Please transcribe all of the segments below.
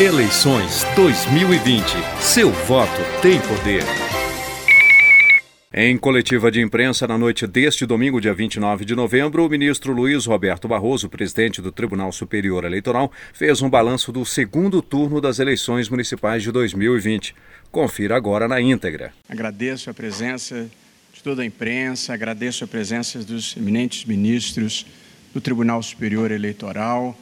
Eleições 2020. Seu voto tem poder. Em coletiva de imprensa na noite deste domingo, dia 29 de novembro, o ministro Luiz Roberto Barroso, presidente do Tribunal Superior Eleitoral, fez um balanço do segundo turno das eleições municipais de 2020. Confira agora na íntegra. Agradeço a presença de toda a imprensa, agradeço a presença dos eminentes ministros do Tribunal Superior Eleitoral,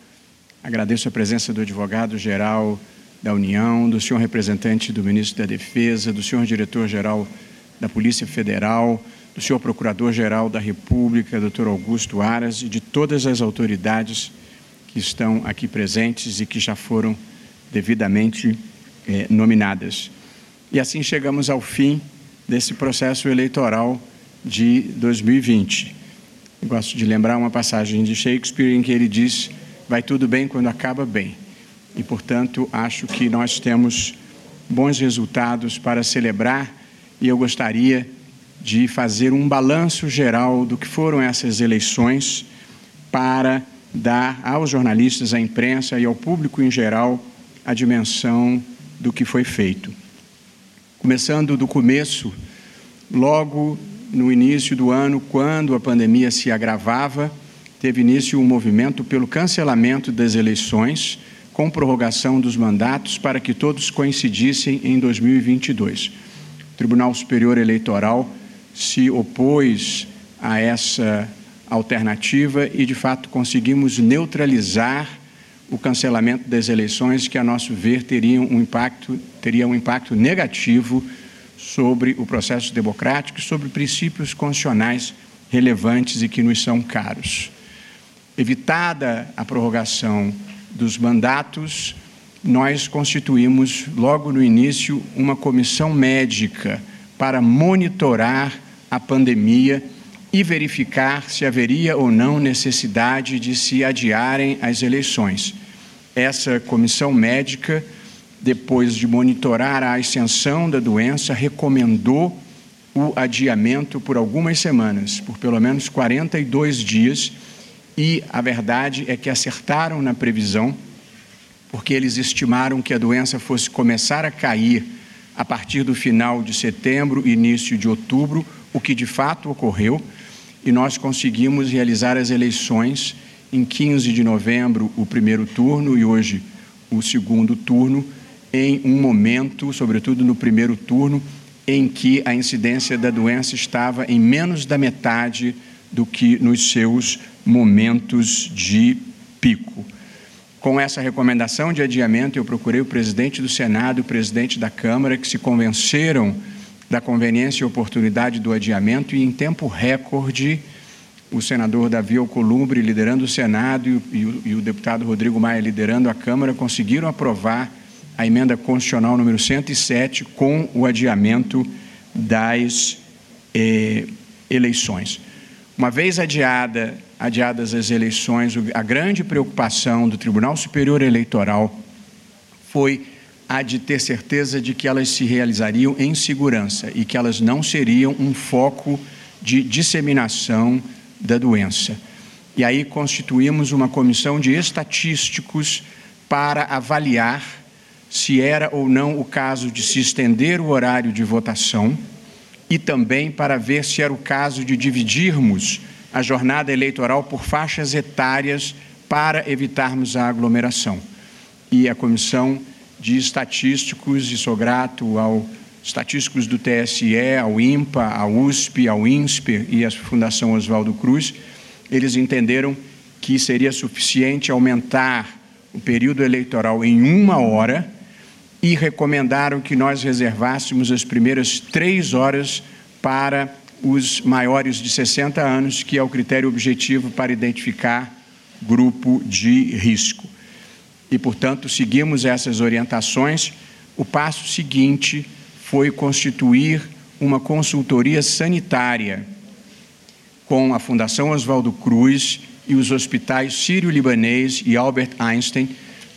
Agradeço a presença do advogado-geral da União, do senhor representante do ministro da Defesa, do senhor diretor-geral da Polícia Federal, do senhor procurador-geral da República, doutor Augusto Aras, e de todas as autoridades que estão aqui presentes e que já foram devidamente eh, nominadas. E assim chegamos ao fim desse processo eleitoral de 2020. Eu gosto de lembrar uma passagem de Shakespeare em que ele diz vai tudo bem quando acaba bem. E, portanto, acho que nós temos bons resultados para celebrar e eu gostaria de fazer um balanço geral do que foram essas eleições para dar aos jornalistas, à imprensa e ao público em geral a dimensão do que foi feito. Começando do começo, logo no início do ano, quando a pandemia se agravava, teve início um movimento pelo cancelamento das eleições, com prorrogação dos mandatos para que todos coincidissem em 2022. O Tribunal Superior Eleitoral se opôs a essa alternativa e, de fato, conseguimos neutralizar o cancelamento das eleições, que, a nosso ver, teria um impacto, teria um impacto negativo sobre o processo democrático e sobre princípios constitucionais relevantes e que nos são caros. Evitada a prorrogação dos mandatos, nós constituímos logo no início uma comissão médica para monitorar a pandemia e verificar se haveria ou não necessidade de se adiarem as eleições. Essa comissão médica, depois de monitorar a ascensão da doença, recomendou o adiamento por algumas semanas, por pelo menos 42 dias e a verdade é que acertaram na previsão, porque eles estimaram que a doença fosse começar a cair a partir do final de setembro, início de outubro, o que de fato ocorreu, e nós conseguimos realizar as eleições em 15 de novembro, o primeiro turno, e hoje o segundo turno, em um momento, sobretudo no primeiro turno, em que a incidência da doença estava em menos da metade do que nos seus momentos de pico. Com essa recomendação de adiamento, eu procurei o presidente do Senado e o presidente da Câmara, que se convenceram da conveniência e oportunidade do adiamento, e em tempo recorde, o senador Davi Alcolumbre, liderando o Senado, e o, e o deputado Rodrigo Maia, liderando a Câmara, conseguiram aprovar a emenda constitucional número 107 com o adiamento das eh, eleições. Uma vez adiada, adiadas as eleições, a grande preocupação do Tribunal Superior Eleitoral foi a de ter certeza de que elas se realizariam em segurança e que elas não seriam um foco de disseminação da doença. E aí constituímos uma comissão de estatísticos para avaliar se era ou não o caso de se estender o horário de votação e também para ver se era o caso de dividirmos a jornada eleitoral por faixas etárias para evitarmos a aglomeração. E a comissão de estatísticos, e sou grato ao estatísticos do TSE, ao INPA, à USP, ao INSPER e à Fundação Oswaldo Cruz, eles entenderam que seria suficiente aumentar o período eleitoral em uma hora e recomendaram que nós reservássemos as primeiras três horas para os maiores de 60 anos, que é o critério objetivo para identificar grupo de risco. E, portanto, seguimos essas orientações. O passo seguinte foi constituir uma consultoria sanitária com a Fundação Oswaldo Cruz e os hospitais Sírio-Libanês e Albert Einstein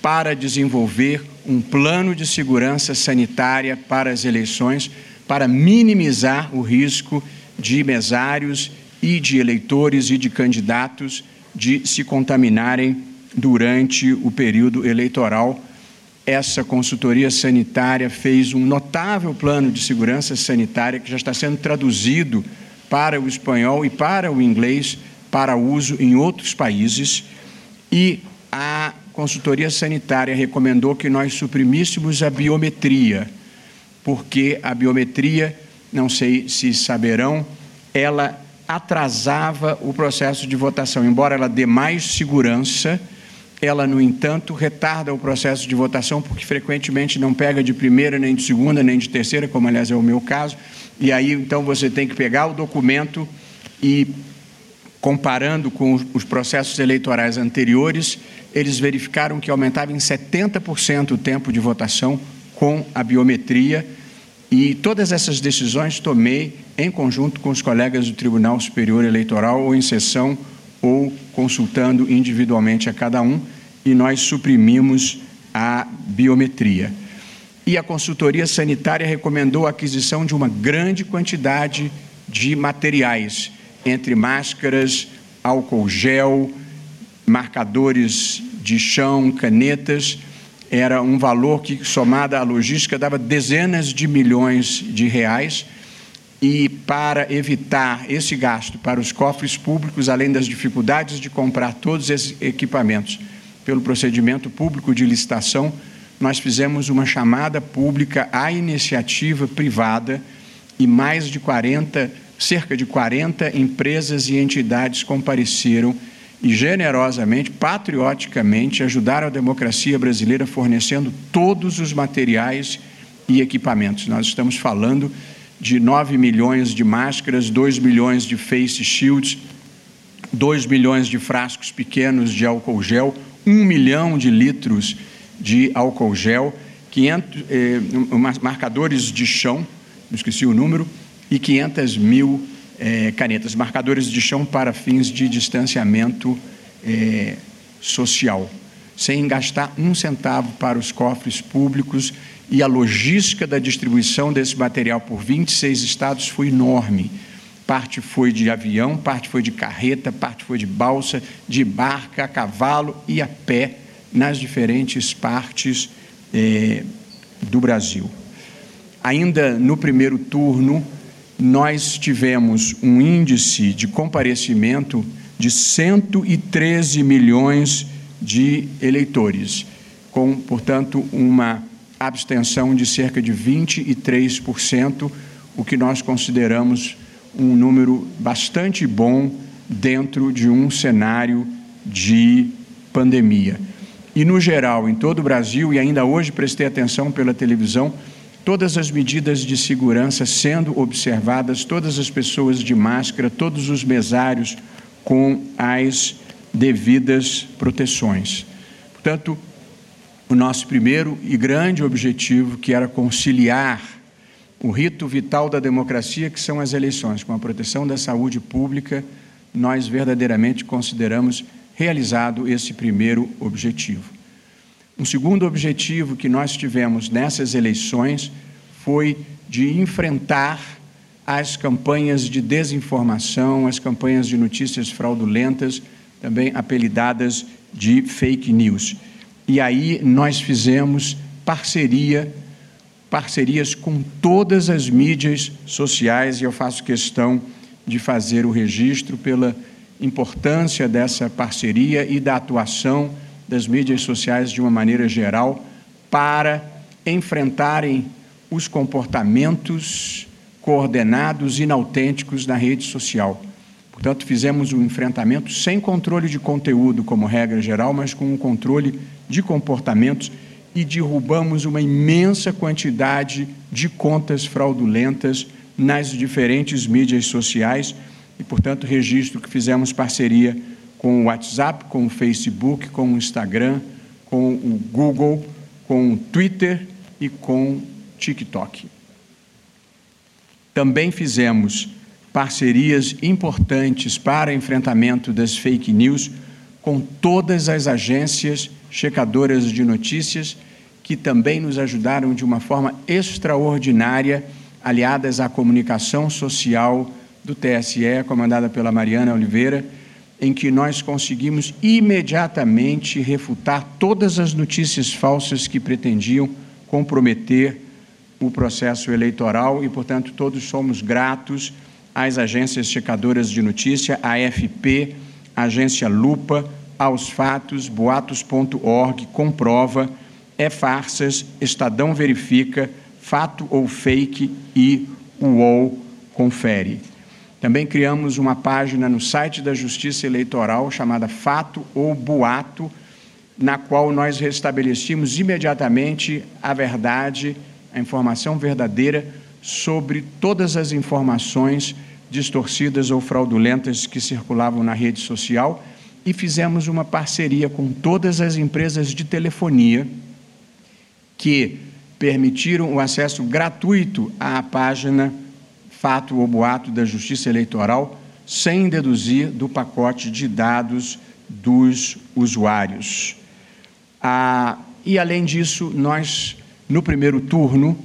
para desenvolver um plano de segurança sanitária para as eleições, para minimizar o risco de mesários e de eleitores e de candidatos de se contaminarem durante o período eleitoral. essa consultoria sanitária fez um notável plano de segurança sanitária que já está sendo traduzido para o espanhol e para o inglês para uso em outros países e a consultoria sanitária recomendou que nós suprimíssemos a biometria, porque a biometria, não sei se saberão, ela atrasava o processo de votação, embora ela dê mais segurança ela, no entanto, retarda o processo de votação, porque frequentemente não pega de primeira, nem de segunda, nem de terceira, como aliás é o meu caso, e aí então você tem que pegar o documento e, comparando com os processos eleitorais anteriores, eles verificaram que aumentava em 70% o tempo de votação com a biometria, e todas essas decisões tomei em conjunto com os colegas do Tribunal Superior Eleitoral, ou em sessão, ou consultando individualmente a cada um e nós suprimimos a biometria. E a consultoria sanitária recomendou a aquisição de uma grande quantidade de materiais, entre máscaras, álcool gel, marcadores de chão, canetas. Era um valor que, somado à logística, dava dezenas de milhões de reais. E para evitar esse gasto para os cofres públicos, além das dificuldades de comprar todos esses equipamentos, pelo procedimento público de licitação, nós fizemos uma chamada pública à iniciativa privada e mais de 40, cerca de 40 empresas e entidades compareceram e generosamente, patrioticamente, ajudaram a democracia brasileira fornecendo todos os materiais e equipamentos. Nós estamos falando de 9 milhões de máscaras, 2 milhões de face shields, 2 milhões de frascos pequenos de álcool gel, um milhão de litros de álcool gel, 500, eh, marcadores de chão, esqueci o número, e 500 mil eh, canetas, marcadores de chão para fins de distanciamento eh, social, sem gastar um centavo para os cofres públicos e a logística da distribuição desse material por 26 estados foi enorme Parte foi de avião, parte foi de carreta, parte foi de balsa, de barca, a cavalo e a pé nas diferentes partes eh, do Brasil. Ainda no primeiro turno, nós tivemos um índice de comparecimento de 113 milhões de eleitores, com, portanto, uma abstenção de cerca de 23%, o que nós consideramos um número bastante bom dentro de um cenário de pandemia. E, no geral, em todo o Brasil, e ainda hoje prestei atenção pela televisão, todas as medidas de segurança sendo observadas, todas as pessoas de máscara, todos os mesários com as devidas proteções. Portanto, o nosso primeiro e grande objetivo, que era conciliar o rito vital da democracia, que são as eleições, com a proteção da saúde pública, nós verdadeiramente consideramos realizado esse primeiro objetivo. Um segundo objetivo que nós tivemos nessas eleições foi de enfrentar as campanhas de desinformação, as campanhas de notícias fraudulentas, também apelidadas de fake news. E aí nós fizemos parceria parcerias com todas as mídias sociais e eu faço questão de fazer o registro pela importância dessa parceria e da atuação das mídias sociais de uma maneira geral para enfrentarem os comportamentos coordenados inautênticos na rede social. Portanto, fizemos um enfrentamento sem controle de conteúdo como regra geral, mas com um controle de comportamentos e derrubamos uma imensa quantidade de contas fraudulentas nas diferentes mídias sociais e, portanto, registro que fizemos parceria com o WhatsApp, com o Facebook, com o Instagram, com o Google, com o Twitter e com TikTok. Também fizemos parcerias importantes para enfrentamento das fake news com todas as agências checadoras de notícias que também nos ajudaram de uma forma extraordinária, aliadas à comunicação social do TSE, comandada pela Mariana Oliveira, em que nós conseguimos imediatamente refutar todas as notícias falsas que pretendiam comprometer o processo eleitoral e, portanto, todos somos gratos às agências checadoras de notícia, AFP, agência Lupa, aos fatos, boatos.org, comprova, é farsas, Estadão verifica, fato ou fake e UOL confere. Também criamos uma página no site da Justiça Eleitoral chamada Fato ou Boato, na qual nós restabelecemos imediatamente a verdade, a informação verdadeira sobre todas as informações distorcidas ou fraudulentas que circulavam na rede social e fizemos uma parceria com todas as empresas de telefonia que permitiram o acesso gratuito à página Fato ou Boato da Justiça Eleitoral, sem deduzir do pacote de dados dos usuários. Ah, e, além disso, nós, no primeiro turno,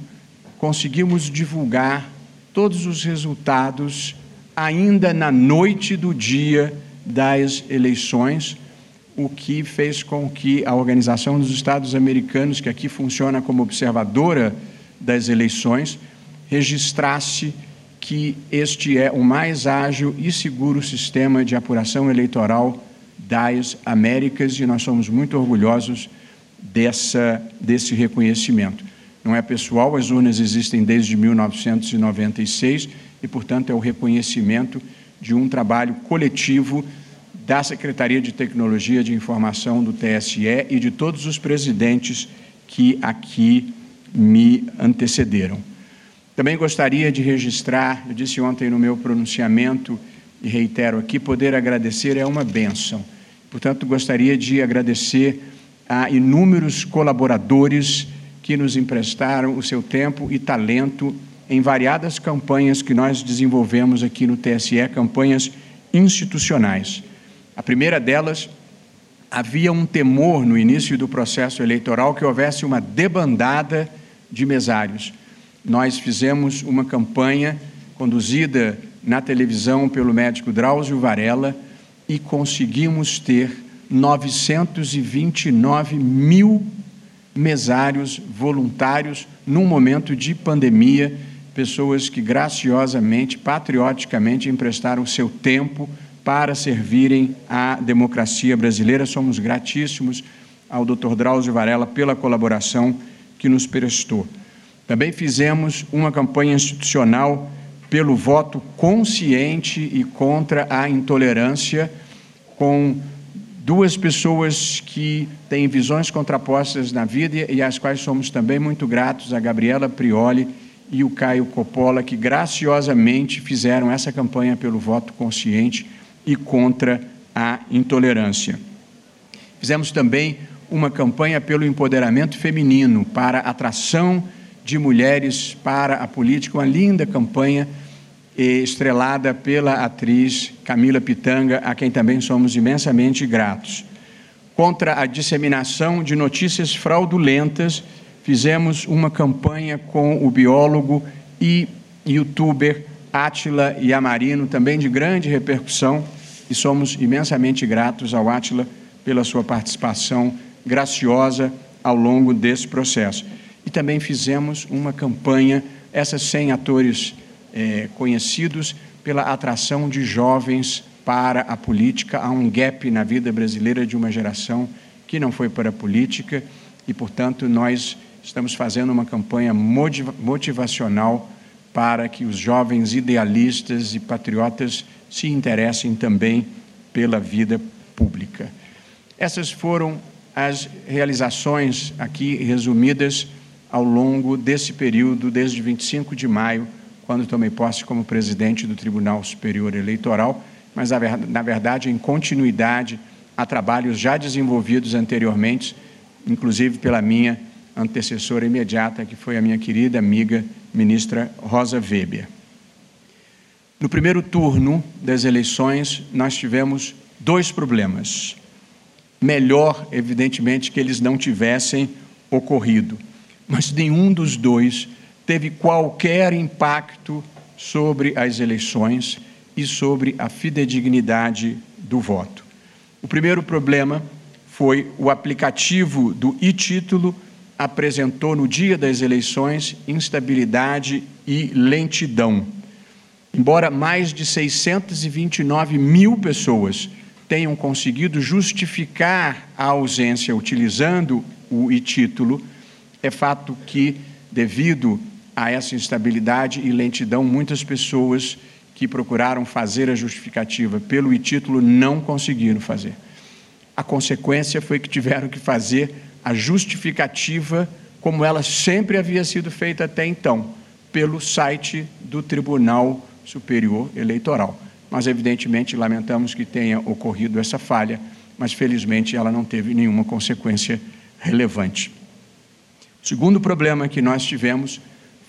conseguimos divulgar todos os resultados ainda na noite do dia das eleições, o que fez com que a Organização dos Estados Americanos, que aqui funciona como observadora das eleições, registrasse que este é o mais ágil e seguro sistema de apuração eleitoral das Américas e nós somos muito orgulhosos dessa, desse reconhecimento. Não é pessoal, as urnas existem desde 1996 e, portanto, é o reconhecimento de um trabalho coletivo da Secretaria de Tecnologia de Informação do TSE e de todos os presidentes que aqui me antecederam. Também gostaria de registrar, eu disse ontem no meu pronunciamento e reitero aqui, poder agradecer é uma bênção. Portanto, gostaria de agradecer a inúmeros colaboradores que nos emprestaram o seu tempo e talento em variadas campanhas que nós desenvolvemos aqui no TSE, campanhas institucionais. A primeira delas, havia um temor no início do processo eleitoral que houvesse uma debandada de mesários. Nós fizemos uma campanha conduzida na televisão pelo médico Drauzio Varela e conseguimos ter 929 mil mesários voluntários num momento de pandemia pessoas que graciosamente, patrioticamente emprestaram seu tempo para servirem à democracia brasileira. Somos gratíssimos ao Dr. Drauzio Varela pela colaboração que nos prestou. Também fizemos uma campanha institucional pelo voto consciente e contra a intolerância, com duas pessoas que têm visões contrapostas na vida e às quais somos também muito gratos, a Gabriela Prioli e o Caio Coppola, que graciosamente fizeram essa campanha pelo voto consciente e contra a intolerância. Fizemos também uma campanha pelo empoderamento feminino, para atração de mulheres para a política, uma linda campanha estrelada pela atriz Camila Pitanga, a quem também somos imensamente gratos. Contra a disseminação de notícias fraudulentas fizemos uma campanha com o biólogo e youtuber Átila Yamarino, também de grande repercussão, e somos imensamente gratos ao Átila pela sua participação graciosa ao longo desse processo. E também fizemos uma campanha, essas 100 atores é, conhecidos, pela atração de jovens para a política. Há um gap na vida brasileira de uma geração que não foi para a política e, portanto, nós estamos fazendo uma campanha motivacional para que os jovens idealistas e patriotas se interessem também pela vida pública. Essas foram as realizações aqui resumidas ao longo desse período, desde 25 de maio, quando tomei posse como presidente do Tribunal Superior Eleitoral, mas na verdade em continuidade a trabalhos já desenvolvidos anteriormente, inclusive pela minha antecessora imediata, que foi a minha querida amiga ministra Rosa Weber. No primeiro turno das eleições, nós tivemos dois problemas. Melhor, evidentemente, que eles não tivessem ocorrido, mas nenhum dos dois teve qualquer impacto sobre as eleições e sobre a fidedignidade do voto. O primeiro problema foi o aplicativo do e-título apresentou no dia das eleições instabilidade e lentidão. Embora mais de 629 mil pessoas tenham conseguido justificar a ausência utilizando o e-título, é fato que, devido a essa instabilidade e lentidão, muitas pessoas que procuraram fazer a justificativa pelo e-título não conseguiram fazer. A consequência foi que tiveram que fazer a justificativa como ela sempre havia sido feita até então, pelo site do Tribunal Superior Eleitoral. Mas, evidentemente, lamentamos que tenha ocorrido essa falha, mas felizmente ela não teve nenhuma consequência relevante. O segundo problema que nós tivemos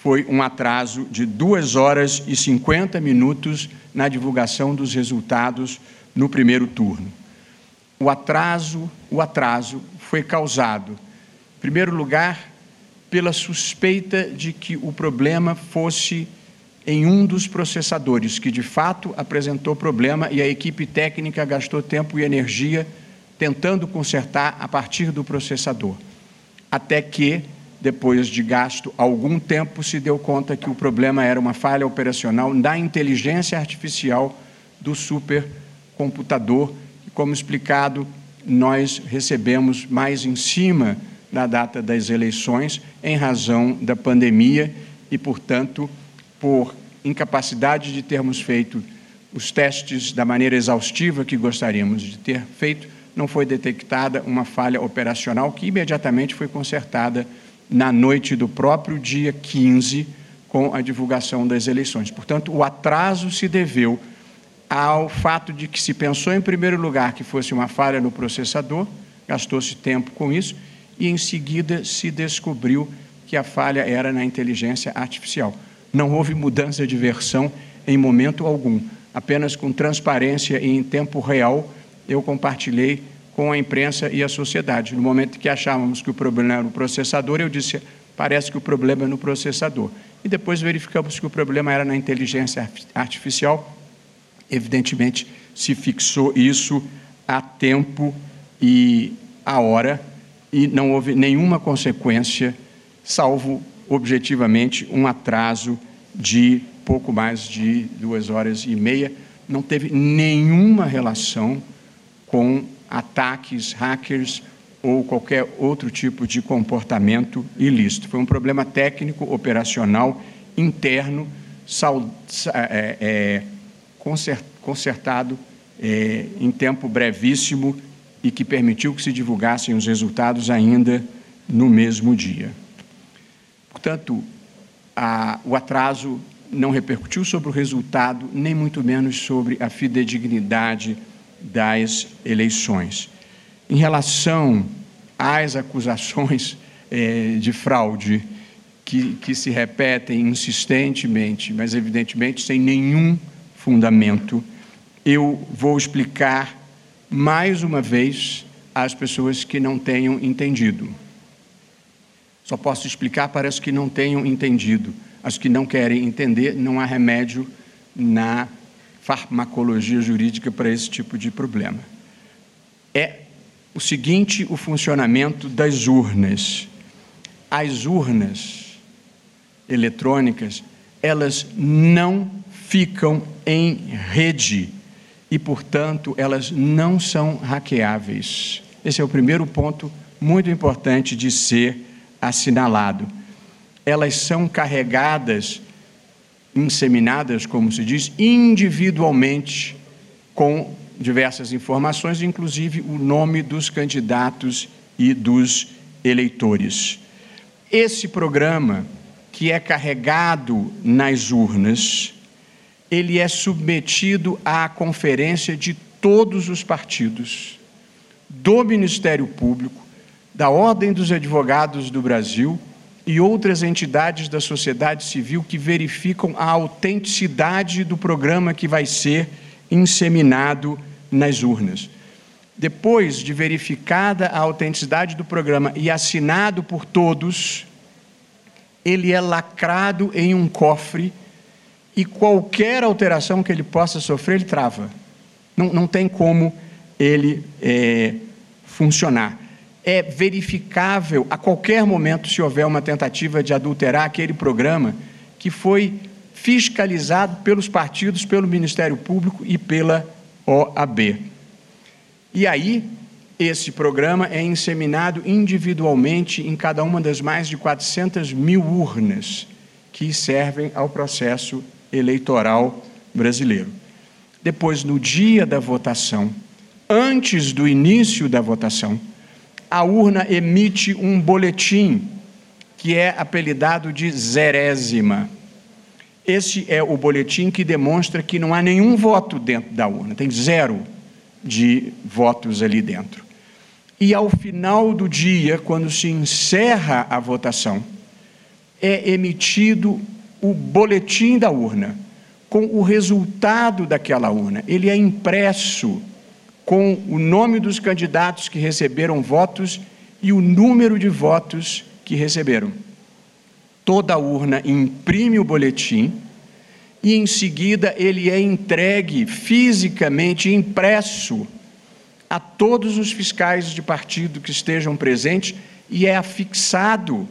foi um atraso de 2 horas e 50 minutos na divulgação dos resultados no primeiro turno. O atraso, o atraso foi causado, em primeiro lugar, pela suspeita de que o problema fosse em um dos processadores, que de fato apresentou problema e a equipe técnica gastou tempo e energia tentando consertar a partir do processador. Até que depois de gasto algum tempo, se deu conta que o problema era uma falha operacional da inteligência artificial do supercomputador. E, como explicado, nós recebemos mais em cima da data das eleições, em razão da pandemia e, portanto, por incapacidade de termos feito os testes da maneira exaustiva que gostaríamos de ter feito, não foi detectada uma falha operacional que imediatamente foi consertada na noite do próprio dia 15, com a divulgação das eleições. Portanto, o atraso se deveu ao fato de que se pensou, em primeiro lugar, que fosse uma falha no processador, gastou-se tempo com isso, e em seguida se descobriu que a falha era na inteligência artificial. Não houve mudança de versão em momento algum, apenas com transparência e em tempo real eu compartilhei com a imprensa e a sociedade. No momento que achávamos que o problema era no processador, eu disse: parece que o problema é no processador. E depois verificamos que o problema era na inteligência artificial. Evidentemente, se fixou isso a tempo e a hora, e não houve nenhuma consequência, salvo objetivamente um atraso de pouco mais de duas horas e meia. Não teve nenhuma relação com ataques, hackers ou qualquer outro tipo de comportamento ilícito. Foi um problema técnico, operacional, interno, sal, é, é, consertado é, em tempo brevíssimo e que permitiu que se divulgassem os resultados ainda no mesmo dia. Portanto, a, o atraso não repercutiu sobre o resultado, nem muito menos sobre a fidedignidade das eleições. Em relação às acusações eh, de fraude que, que se repetem insistentemente, mas evidentemente sem nenhum fundamento, eu vou explicar mais uma vez às pessoas que não tenham entendido. Só posso explicar para as que não tenham entendido. As que não querem entender, não há remédio na farmacologia jurídica para esse tipo de problema. É o seguinte o funcionamento das urnas. As urnas eletrônicas, elas não ficam em rede e, portanto, elas não são hackeáveis. Esse é o primeiro ponto muito importante de ser assinalado. Elas são carregadas inseminadas, como se diz, individualmente com diversas informações, inclusive o nome dos candidatos e dos eleitores. Esse programa, que é carregado nas urnas, ele é submetido à conferência de todos os partidos, do Ministério Público, da Ordem dos Advogados do Brasil e outras entidades da sociedade civil que verificam a autenticidade do programa que vai ser inseminado nas urnas. Depois de verificada a autenticidade do programa e assinado por todos, ele é lacrado em um cofre e qualquer alteração que ele possa sofrer, ele trava. Não, não tem como ele é, funcionar. É verificável a qualquer momento se houver uma tentativa de adulterar aquele programa que foi fiscalizado pelos partidos, pelo Ministério Público e pela OAB. E aí, esse programa é inseminado individualmente em cada uma das mais de 400 mil urnas que servem ao processo eleitoral brasileiro. Depois, no dia da votação, antes do início da votação, a urna emite um boletim que é apelidado de zerésima. Esse é o boletim que demonstra que não há nenhum voto dentro da urna, tem zero de votos ali dentro. E ao final do dia, quando se encerra a votação, é emitido o boletim da urna, com o resultado daquela urna. Ele é impresso com o nome dos candidatos que receberam votos e o número de votos que receberam. Toda urna imprime o boletim e, em seguida, ele é entregue fisicamente, impresso, a todos os fiscais de partido que estejam presentes e é afixado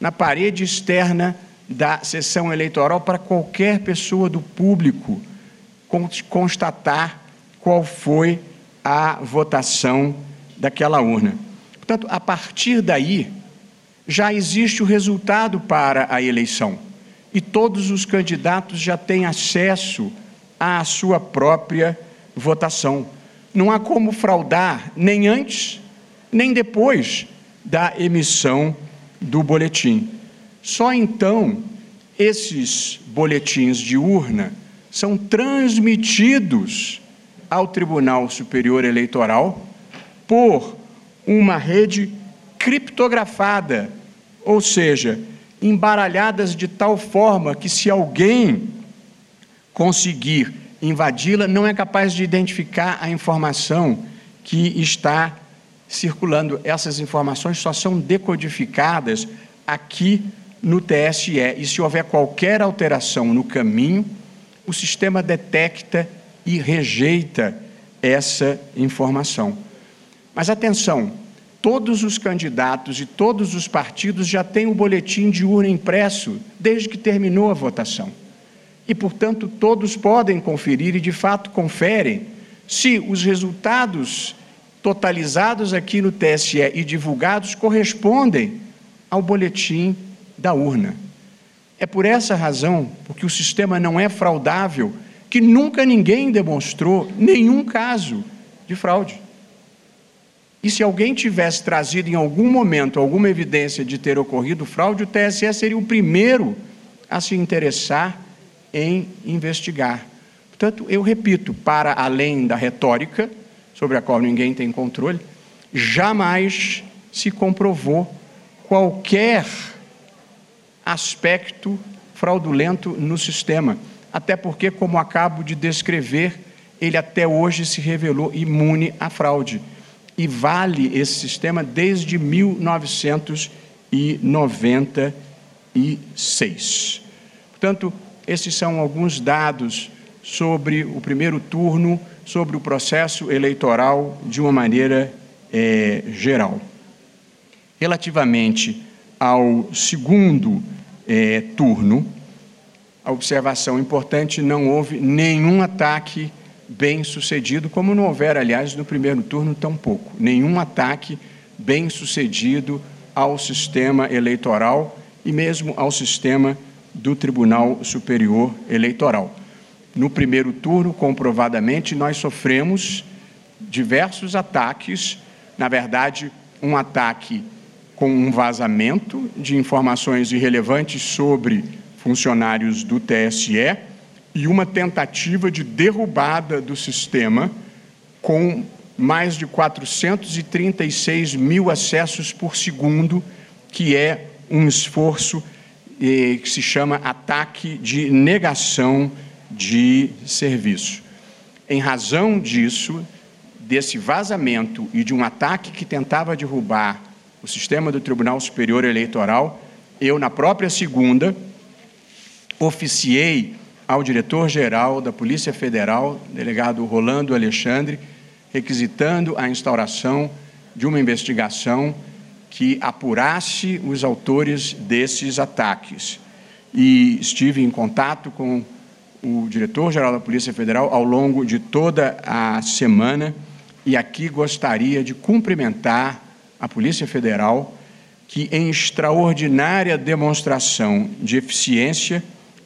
na parede externa da sessão eleitoral para qualquer pessoa do público constatar qual foi a votação daquela urna. Portanto, a partir daí, já existe o resultado para a eleição e todos os candidatos já têm acesso à sua própria votação. Não há como fraudar nem antes, nem depois da emissão do boletim. Só então esses boletins de urna são transmitidos ao Tribunal Superior Eleitoral por uma rede criptografada, ou seja, embaralhadas de tal forma que se alguém conseguir invadi-la, não é capaz de identificar a informação que está circulando. Essas informações só são decodificadas aqui no TSE. E se houver qualquer alteração no caminho, o sistema detecta e rejeita essa informação. Mas atenção, todos os candidatos e todos os partidos já têm o boletim de urna impresso desde que terminou a votação. E, portanto, todos podem conferir e, de fato, conferem se os resultados totalizados aqui no TSE e divulgados correspondem ao boletim da urna. É por essa razão, porque o sistema não é fraudável, que nunca ninguém demonstrou nenhum caso de fraude. E se alguém tivesse trazido em algum momento alguma evidência de ter ocorrido fraude, o TSE seria o primeiro a se interessar em investigar. Portanto, eu repito, para além da retórica, sobre a qual ninguém tem controle, jamais se comprovou qualquer aspecto fraudulento no sistema. Até porque, como acabo de descrever, ele até hoje se revelou imune à fraude. E vale esse sistema desde 1996. Portanto, esses são alguns dados sobre o primeiro turno sobre o processo eleitoral de uma maneira é, geral. Relativamente ao segundo é, turno, a observação importante: não houve nenhum ataque bem sucedido, como não houver, aliás, no primeiro turno, tampouco. Nenhum ataque bem sucedido ao sistema eleitoral e mesmo ao sistema do Tribunal Superior Eleitoral. No primeiro turno, comprovadamente, nós sofremos diversos ataques, na verdade, um ataque com um vazamento de informações irrelevantes sobre funcionários do TSE e uma tentativa de derrubada do sistema com mais de 436 mil acessos por segundo, que é um esforço eh, que se chama ataque de negação de serviço. Em razão disso, desse vazamento e de um ataque que tentava derrubar o sistema do Tribunal Superior Eleitoral, eu, na própria segunda, oficiei ao diretor-geral da Polícia Federal, delegado Rolando Alexandre, requisitando a instauração de uma investigação que apurasse os autores desses ataques. E estive em contato com o diretor-geral da Polícia Federal ao longo de toda a semana e aqui gostaria de cumprimentar a Polícia Federal que, em extraordinária demonstração de eficiência,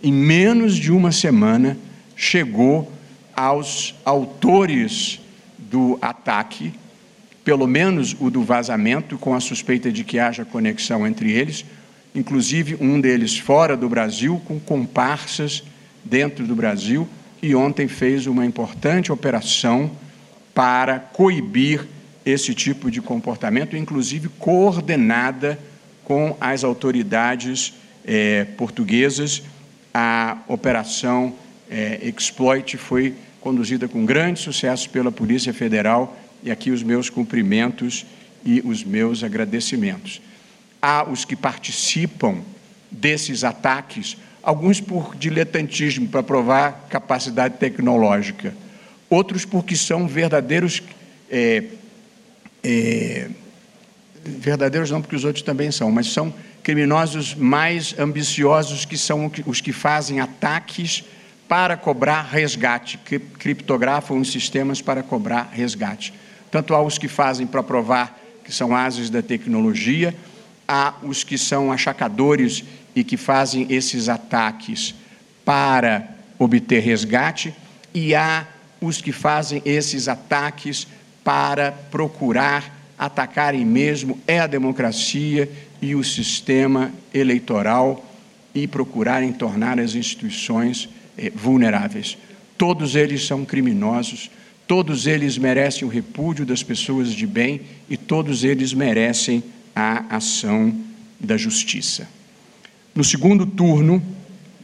em menos de uma semana, chegou aos autores do ataque, pelo menos o do vazamento, com a suspeita de que haja conexão entre eles, inclusive um deles fora do Brasil, com comparsas dentro do Brasil, e ontem fez uma importante operação para coibir esse tipo de comportamento, inclusive coordenada com as autoridades é, portuguesas. A operação é, Exploit foi conduzida com grande sucesso pela Polícia Federal e aqui os meus cumprimentos e os meus agradecimentos. Há os que participam desses ataques, alguns por diletantismo, para provar capacidade tecnológica, outros porque são verdadeiros é, é, verdadeiros não, porque os outros também são, mas são criminosos mais ambiciosos que são os que fazem ataques para cobrar resgate, que criptografam os sistemas para cobrar resgate. Tanto há os que fazem para provar que são ases da tecnologia, há os que são achacadores e que fazem esses ataques para obter resgate, e há os que fazem esses ataques para procurar atacarem mesmo é a democracia e o sistema eleitoral e procurarem tornar as instituições eh, vulneráveis. Todos eles são criminosos, todos eles merecem o repúdio das pessoas de bem e todos eles merecem a ação da justiça. No segundo turno,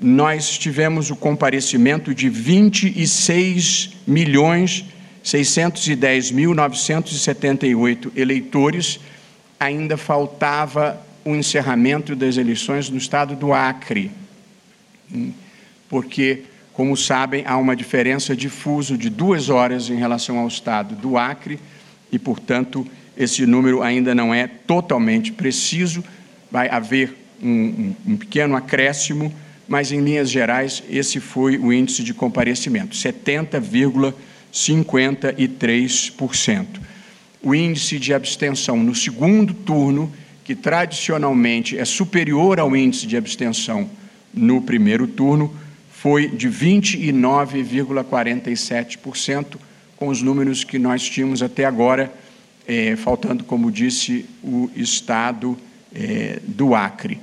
nós tivemos o comparecimento de 26 milhões 610.978 eleitores, ainda faltava o encerramento das eleições no estado do Acre, porque, como sabem, há uma diferença de fuso de duas horas em relação ao estado do Acre e, portanto, esse número ainda não é totalmente preciso, vai haver um, um, um pequeno acréscimo, mas, em linhas gerais, esse foi o índice de comparecimento, 70,5%. 53%. O índice de abstenção no segundo turno, que tradicionalmente é superior ao índice de abstenção no primeiro turno, foi de 29,47%, com os números que nós tínhamos até agora, é, faltando, como disse, o estado é, do Acre.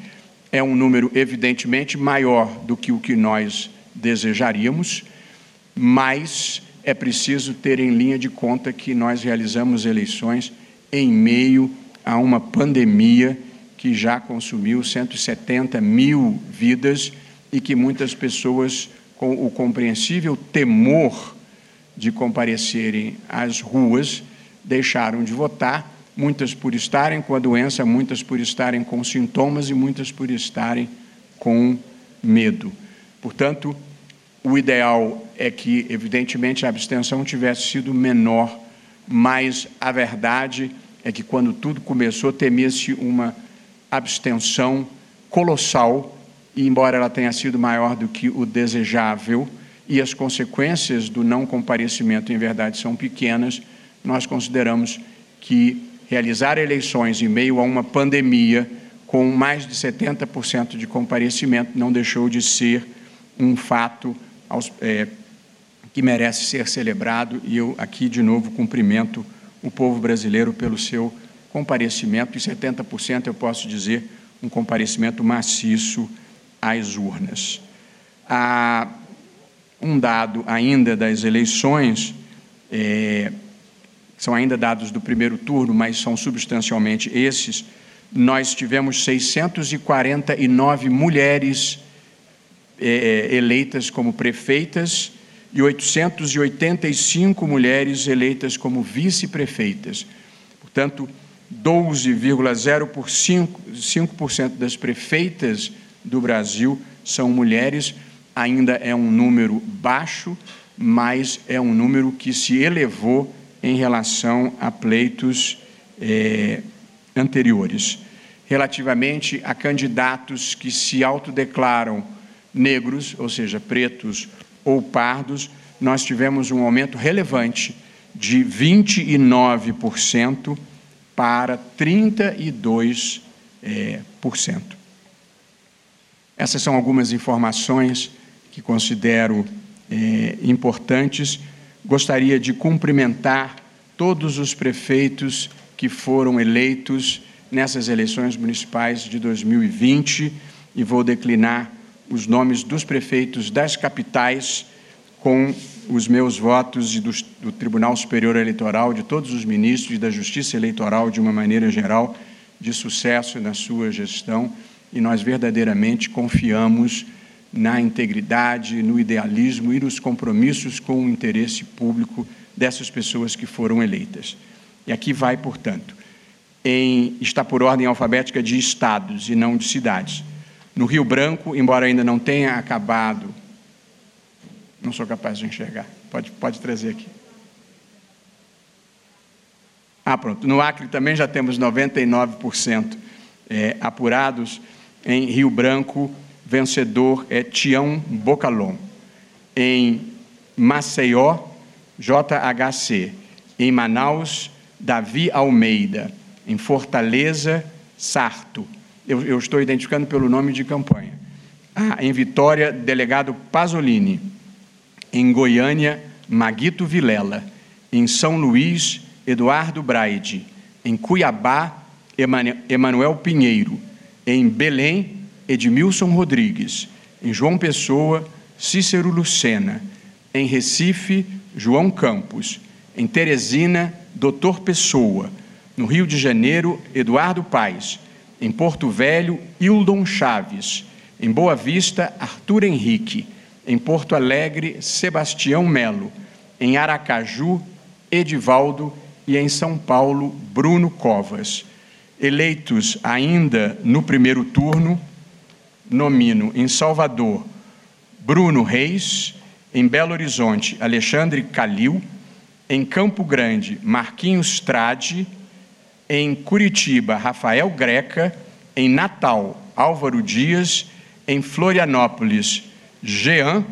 É um número, evidentemente, maior do que o que nós desejaríamos, mas é preciso ter em linha de conta que nós realizamos eleições em meio a uma pandemia que já consumiu 170 mil vidas e que muitas pessoas, com o compreensível temor de comparecerem às ruas, deixaram de votar, muitas por estarem com a doença, muitas por estarem com sintomas e muitas por estarem com medo. Portanto, o ideal é que, evidentemente, a abstenção tivesse sido menor, mas a verdade é que, quando tudo começou, temia-se uma abstenção colossal, e embora ela tenha sido maior do que o desejável, e as consequências do não comparecimento, em verdade, são pequenas, nós consideramos que realizar eleições em meio a uma pandemia, com mais de 70% de comparecimento, não deixou de ser um fato é, que merece ser celebrado, e eu aqui de novo cumprimento o povo brasileiro pelo seu comparecimento, e 70% eu posso dizer um comparecimento maciço às urnas. Há um dado ainda das eleições, é, são ainda dados do primeiro turno, mas são substancialmente esses. Nós tivemos 649 mulheres é, é, eleitas como prefeitas e 885 mulheres eleitas como vice-prefeitas. Portanto, 12,05% das prefeitas do Brasil são mulheres. ainda é um número baixo, mas é um número que se elevou em relação a pleitos eh, anteriores. Relativamente a candidatos que se autodeclaram negros, ou seja, pretos ou pardos, nós tivemos um aumento relevante de 29% para 32%. É, cento. Essas são algumas informações que considero é, importantes. Gostaria de cumprimentar todos os prefeitos que foram eleitos nessas eleições municipais de 2020 e vou declinar os nomes dos prefeitos das capitais com os meus votos e do, do, Tribunal Superior Eleitoral, de todos os ministros e da Justiça Eleitoral de uma maneira geral, de sucesso na sua gestão e nós verdadeiramente confiamos na integridade, no idealismo e nos compromissos com o interesse público dessas pessoas que foram eleitas. E aqui vai, portanto, em, está por ordem alfabética de estados e não de cidades. No Rio Branco, embora ainda não tenha acabado, não sou capaz de enxergar, pode, pode trazer aqui. Ah, pronto. No Acre também já temos 99% é, apurados. Em Rio Branco, vencedor é Tião Bocalon. Em Maceió, JHC. Em Manaus, Davi Almeida. Em Fortaleza, Sarto. Eu, eu estou identificando pelo nome de campanha. Ah, em Vitória, delegado Pasolini. Em Goiânia, Maguito Vilela. Em São Luís, Eduardo Braide. Em Cuiabá, Emanuel Pinheiro. Em Belém, Edmilson Rodrigues. Em João Pessoa, Cícero Lucena. Em Recife, João Campos. Em Teresina, Doutor Pessoa. No Rio de Janeiro, Eduardo Paes. Em Porto Velho, Hildon Chaves. Em Boa Vista, Arthur Henrique. Em Porto Alegre, Sebastião Melo. Em Aracaju, Edivaldo e em São Paulo, Bruno Covas. Eleitos ainda no primeiro turno, nomino em Salvador Bruno Reis, em Belo Horizonte Alexandre Calil, em Campo Grande Marquinhos Trade, em Curitiba Rafael Greca, em Natal Álvaro Dias, em Florianópolis Jean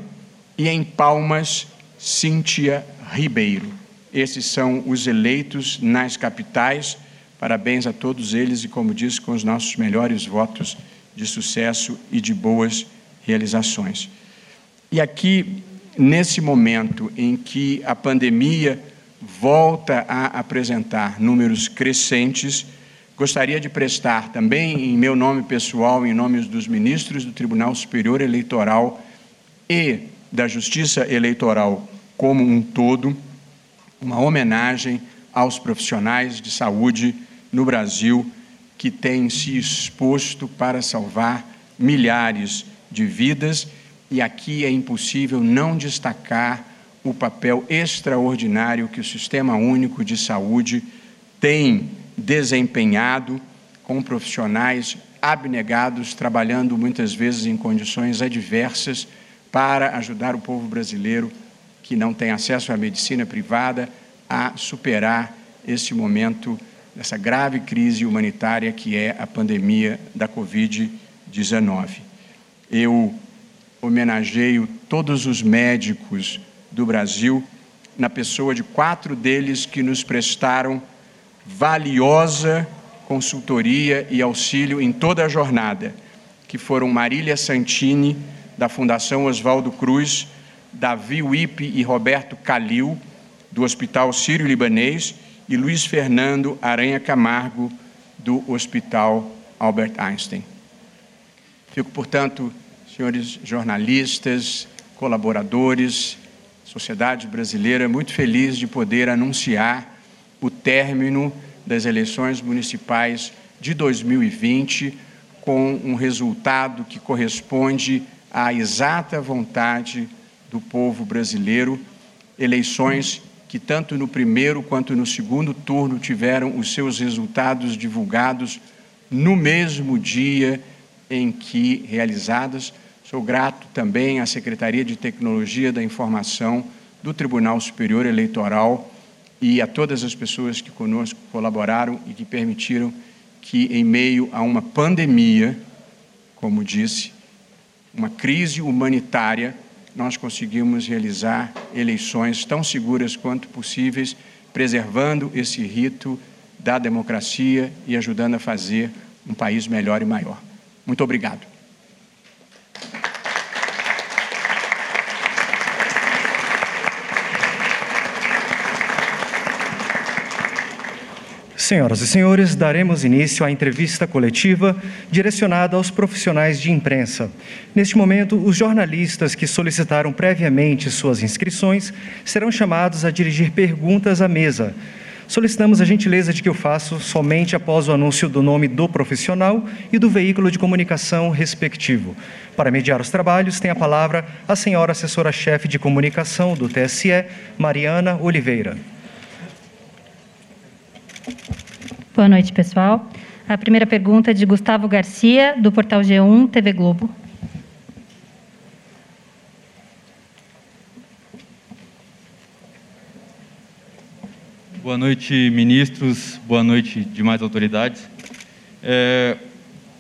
e em Palmas Cíntia Ribeiro. Esses são os eleitos nas capitais. Parabéns a todos eles e, como disse, com os nossos melhores votos de sucesso e de boas realizações. E aqui, nesse momento em que a pandemia volta a apresentar números crescentes, gostaria de prestar também, em meu nome pessoal, em nome dos ministros do Tribunal Superior Eleitoral e da Justiça Eleitoral como um todo, uma homenagem aos profissionais de saúde no Brasil que têm se exposto para salvar milhares de vidas, e aqui é impossível não destacar o papel extraordinário que o Sistema Único de Saúde tem desempenhado com profissionais abnegados, trabalhando muitas vezes em condições adversas para ajudar o povo brasileiro que não tem acesso à medicina privada a superar este momento, essa grave crise humanitária que é a pandemia da Covid-19. Eu homenageio todos os médicos do Brasil, na pessoa de quatro deles que nos prestaram valiosa consultoria e auxílio em toda a jornada, que foram Marília Santini, da Fundação Oswaldo Cruz, Davi Wipe e Roberto Calil, do Hospital Sírio-Libanês, e Luiz Fernando Aranha Camargo, do Hospital Albert Einstein. Fico, portanto, senhores jornalistas, colaboradores, sociedade brasileira, muito feliz de poder anunciar o término das eleições municipais de 2020 com um resultado que corresponde à exata vontade do povo brasileiro, eleições que tanto no primeiro quanto no segundo turno tiveram os seus resultados divulgados no mesmo dia em que realizadas, Sou grato também à Secretaria de Tecnologia da Informação do Tribunal Superior Eleitoral e a todas as pessoas que conosco colaboraram e que permitiram que, em meio a uma pandemia, como disse, uma crise humanitária, nós conseguimos realizar eleições tão seguras quanto possíveis, preservando esse rito da democracia e ajudando a fazer um país melhor e maior. Muito obrigado. Senhoras e senhores, daremos início à entrevista coletiva direcionada aos profissionais de imprensa. Neste momento, os jornalistas que solicitaram previamente suas inscrições serão chamados a dirigir perguntas à mesa. Solicitamos a gentileza de que o faço somente após o anúncio do nome do profissional e do veículo de comunicação respectivo. Para mediar os trabalhos, tem a palavra a senhora assessora-chefe de comunicação do TSE, Mariana Oliveira. Boa noite, pessoal. A primeira pergunta é de Gustavo Garcia, do portal G1 TV Globo. Boa noite, ministros. Boa noite, demais autoridades. É,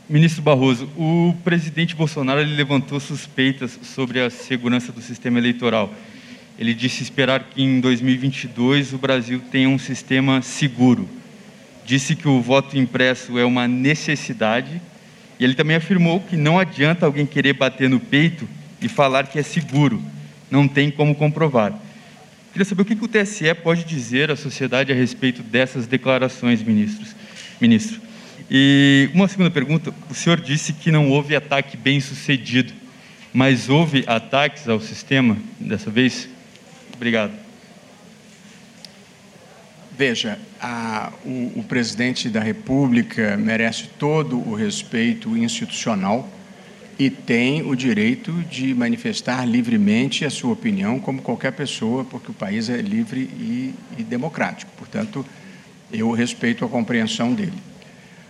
ministro Barroso, o presidente Bolsonaro levantou suspeitas sobre a segurança do sistema eleitoral. Ele disse esperar que em 2022 o Brasil tenha um sistema seguro disse que o voto impresso é uma necessidade, e ele também afirmou que não adianta alguém querer bater no peito e falar que é seguro, não tem como comprovar. Queria saber o que o TSE pode dizer à sociedade a respeito dessas declarações, ministros, ministro. E uma segunda pergunta: o senhor disse que não houve ataque bem sucedido, mas houve ataques ao sistema dessa vez? Obrigado. Veja, a, o, o, presidente da República merece todo o respeito institucional e tem o direito de manifestar livremente a sua opinião, como qualquer pessoa, porque o país é livre e, e democrático. Portanto, eu respeito a compreensão dele.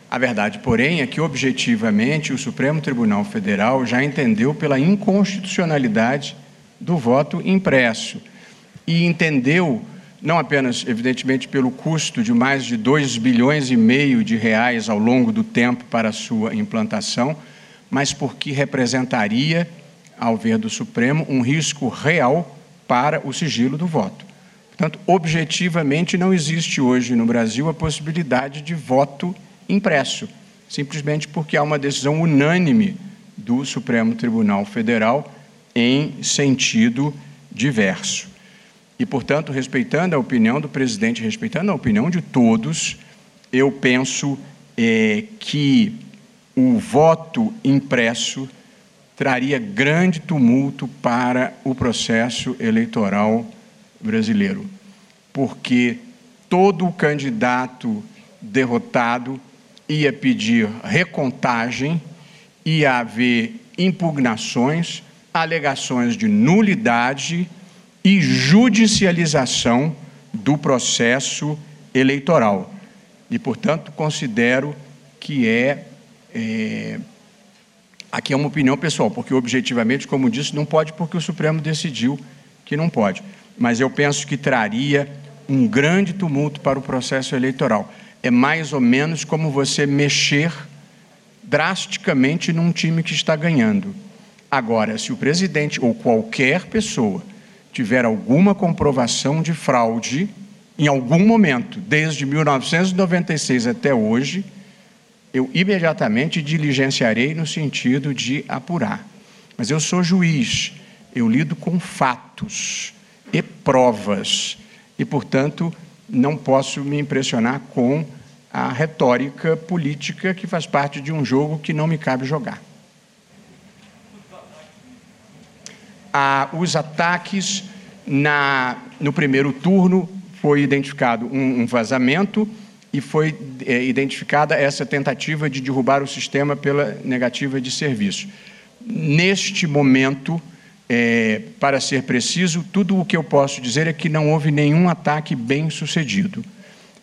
A verdade, porém, é que objetivamente o Supremo Tribunal Federal já entendeu pela inconstitucionalidade do voto impresso e entendeu não apenas, evidentemente, pelo custo de mais de 2 bilhões e meio de reais ao longo do tempo para a sua implantação, mas porque representaria, ao ver do Supremo, um risco real para o sigilo do voto. Portanto, objetivamente, não existe hoje no Brasil a possibilidade de voto impresso, simplesmente porque há uma decisão unânime do Supremo Tribunal Federal em sentido diverso. E, portanto, respeitando a opinião do presidente, respeitando a opinião de todos, eu penso é, que o voto impresso traria grande tumulto para o processo eleitoral brasileiro, porque todo candidato derrotado ia pedir recontagem, ia haver impugnações, alegações de nulidade e judicialização do processo eleitoral. E, portanto, considero que é, é. Aqui é uma opinião pessoal, porque objetivamente, como disse, não pode porque o Supremo decidiu que não pode. Mas eu penso que traria um grande tumulto para o processo eleitoral. É mais ou menos como você mexer drasticamente num time que está ganhando. Agora, se o presidente ou qualquer pessoa tiver alguma comprovação de fraude, em algum momento, desde 1996 até hoje, eu imediatamente diligenciarei no sentido de apurar. Mas eu sou juiz, eu lido com fatos e provas, e, portanto, não posso me impressionar com a retórica política que faz parte de um jogo que não me cabe jogar. Ah, os ataques na, no primeiro turno foi identificado um, um vazamento e foi é, identificada essa tentativa de derrubar o sistema pela negativa de serviço. Neste momento, é, para ser preciso, tudo o que eu posso dizer é que não houve nenhum ataque bem sucedido.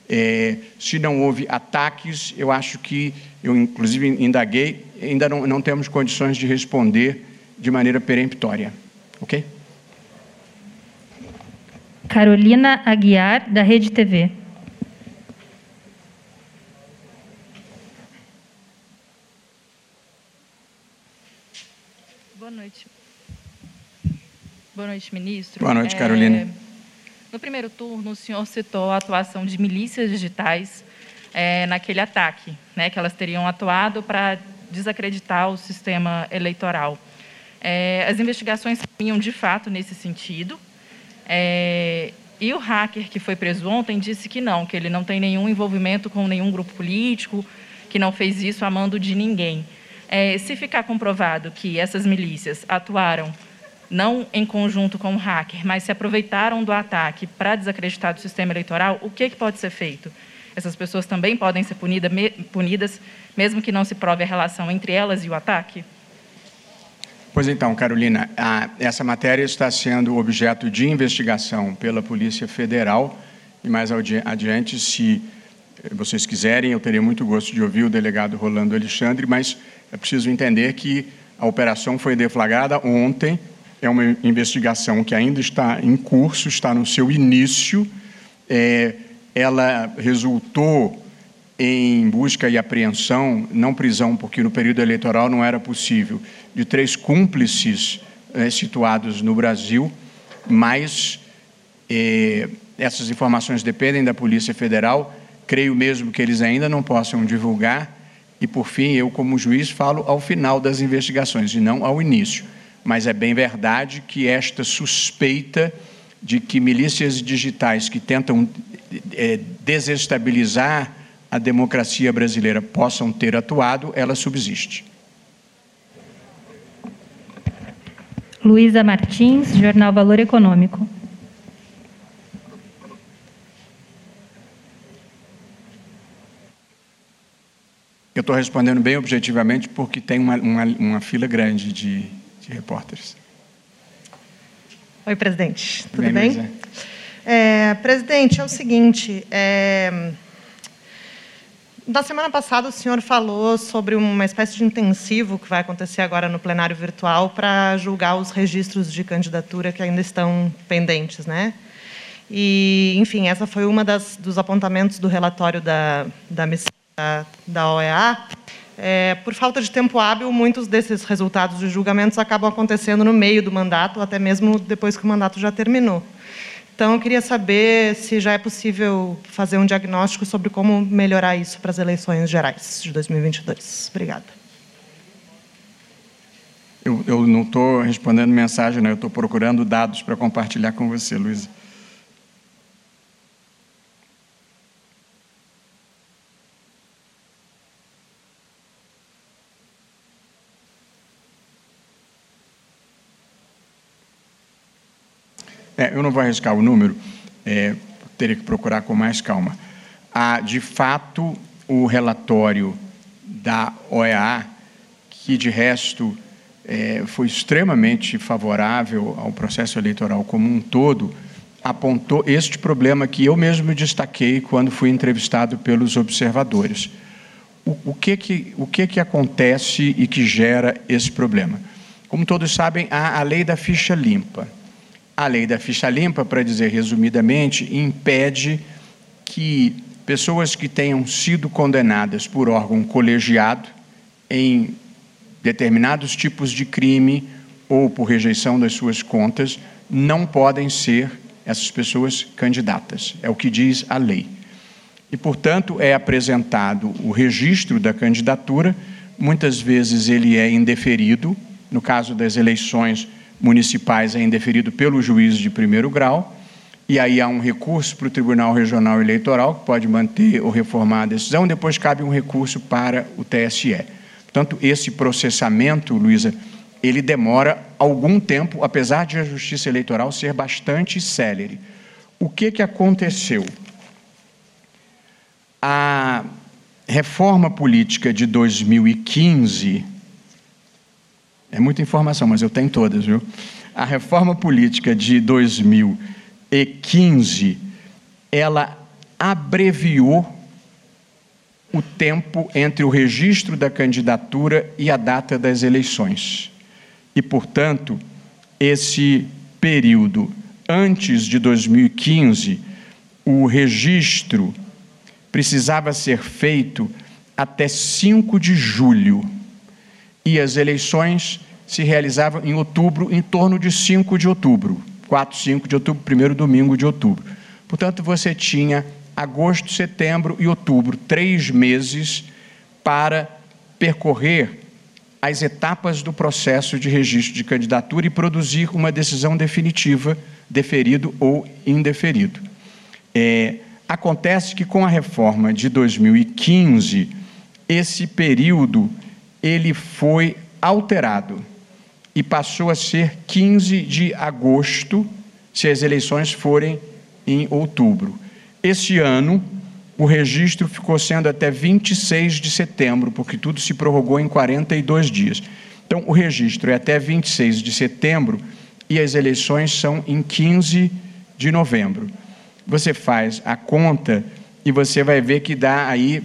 É, se não houve ataques, eu acho que, eu inclusive indaguei, ainda não, não temos condições de responder de maneira peremptória. Ok? Carolina Aguiar, da Rede TV. Boa noite. Boa noite, ministro. Boa noite, Carolina. É, no primeiro turno, o senhor citou a atuação de milícias digitais é, naquele ataque, né, que elas teriam atuado para desacreditar o sistema eleitoral. É, as investigações vinham de fato nesse sentido. É, e o hacker que foi preso ontem disse que não, que ele não tem nenhum envolvimento com nenhum grupo político, que não fez isso a mando de ninguém. É, se ficar comprovado que essas milícias atuaram não em conjunto com o hacker, mas se aproveitaram do ataque para desacreditar o sistema eleitoral, o que, que pode ser feito? Essas pessoas também podem ser punida, me, punidas, mesmo que não se prove a relação entre elas e o ataque? Pois então, Carolina, a, essa matéria está sendo objeto de investigação pela Polícia Federal e mais adiante, se vocês quiserem, eu teria muito gosto de ouvir o delegado Rolando Alexandre, mas é preciso entender que a operação foi deflagrada ontem, é uma investigação que ainda está em curso, está no seu início, é, ela resultou em busca e apreensão, não prisão, porque no período eleitoral não era possível, de três cúmplices é, situados no Brasil, mas é, essas informações dependem da Polícia Federal. Creio mesmo que eles ainda não possam divulgar. E, por fim, eu, como juiz, falo ao final das investigações e não ao início. Mas é bem verdade que esta suspeita de que milícias digitais que tentam é, desestabilizar a democracia brasileira possam ter atuado, ela subsiste. Luísa Martins, Jornal Valor Econômico. Eu estou respondendo bem objetivamente porque tem uma, uma, uma fila grande de, de, repórteres. Oi, presidente. Tudo bem? bem? É, presidente, é o seguinte. É, na semana passada, o senhor falou sobre uma espécie de intensivo que vai acontecer agora no plenário virtual para julgar os registros de candidatura que ainda estão pendentes, né? E, enfim, essa foi uma das dos apontamentos do relatório da da missão da, da OEA. É, por falta de tempo hábil, muitos desses resultados de julgamentos acabam acontecendo no meio do mandato, até mesmo depois que o mandato já terminou. Então, eu queria saber se já é possível fazer um diagnóstico sobre como melhorar isso para as eleições gerais de 2022. Obrigada. Eu, eu não estou respondendo mensagem, né? eu estou procurando dados para compartilhar com você, Luísa. É, eu não vou arriscar o número, é, teria que procurar com mais calma. Há, de fato, o relatório da OEA, que de resto é, foi extremamente favorável ao processo eleitoral como um todo, apontou este problema que eu mesmo destaquei quando fui entrevistado pelos observadores. O, que, que, o que, que acontece e que gera esse problema? Como todos sabem, há a lei da ficha limpa. A lei da ficha limpa, para dizer resumidamente, impede que pessoas que tenham sido condenadas por órgão colegiado em determinados tipos de crime ou por rejeição das suas contas não podem ser essas pessoas candidatas. É o que diz a lei. E, portanto, é apresentado o registro da candidatura, muitas vezes ele é indeferido, no caso das eleições municipais é indeferido pelo juiz de primeiro grau, e aí há um recurso para o Tribunal Regional Eleitoral, que pode manter ou reformar a decisão, depois cabe um recurso para o TSE. Portanto, esse processamento, Luísa, ele demora algum tempo, apesar de a Justiça Eleitoral ser bastante célere. O que, que aconteceu? A reforma política de 2015 é muita informação, mas eu tenho todas, viu? A reforma política de 2015, ela abreviou o tempo entre o registro da candidatura e a data das eleições. e, portanto, esse período antes de 2015, o registro precisava ser feito até 5 de julho e as eleições se realizavam em outubro, em torno de 5 de outubro, 4, 5 de outubro, primeiro domingo de outubro. Portanto, você tinha agosto, setembro e outubro, três meses para percorrer as etapas do processo de registro de candidatura e produzir uma decisão definitiva, deferido ou indeferido. É, acontece que com a reforma de 2015, esse período ele foi alterado e passou a ser 15 de agosto, se as eleições forem em outubro. Este ano, o registro ficou sendo até 26 de setembro, porque tudo se prorrogou em 42 dias. Então, o registro é até 26 de setembro e as eleições são em 15 de novembro. Você faz a conta e você vai ver que dá aí,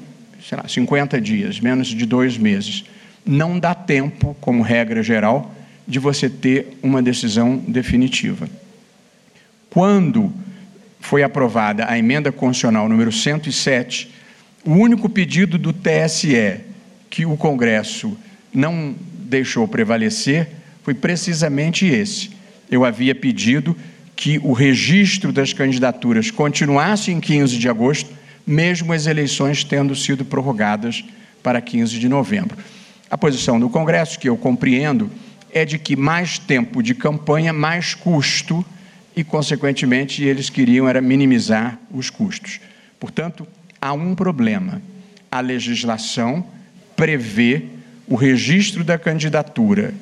sei lá, 50 dias, menos de dois meses. Não dá tempo, como regra geral, de você ter uma decisão definitiva. Quando foi aprovada a emenda constitucional número 107, o único pedido do TSE que o Congresso não deixou prevalecer foi precisamente esse. Eu havia pedido que o registro das candidaturas continuasse em 15 de agosto, mesmo as eleições tendo sido prorrogadas para 15 de novembro. A posição do Congresso, que eu compreendo, é de que mais tempo de campanha, mais custo e, consequentemente, eles queriam era minimizar os custos. Portanto, há um problema. A legislação prevê o registro da candidatura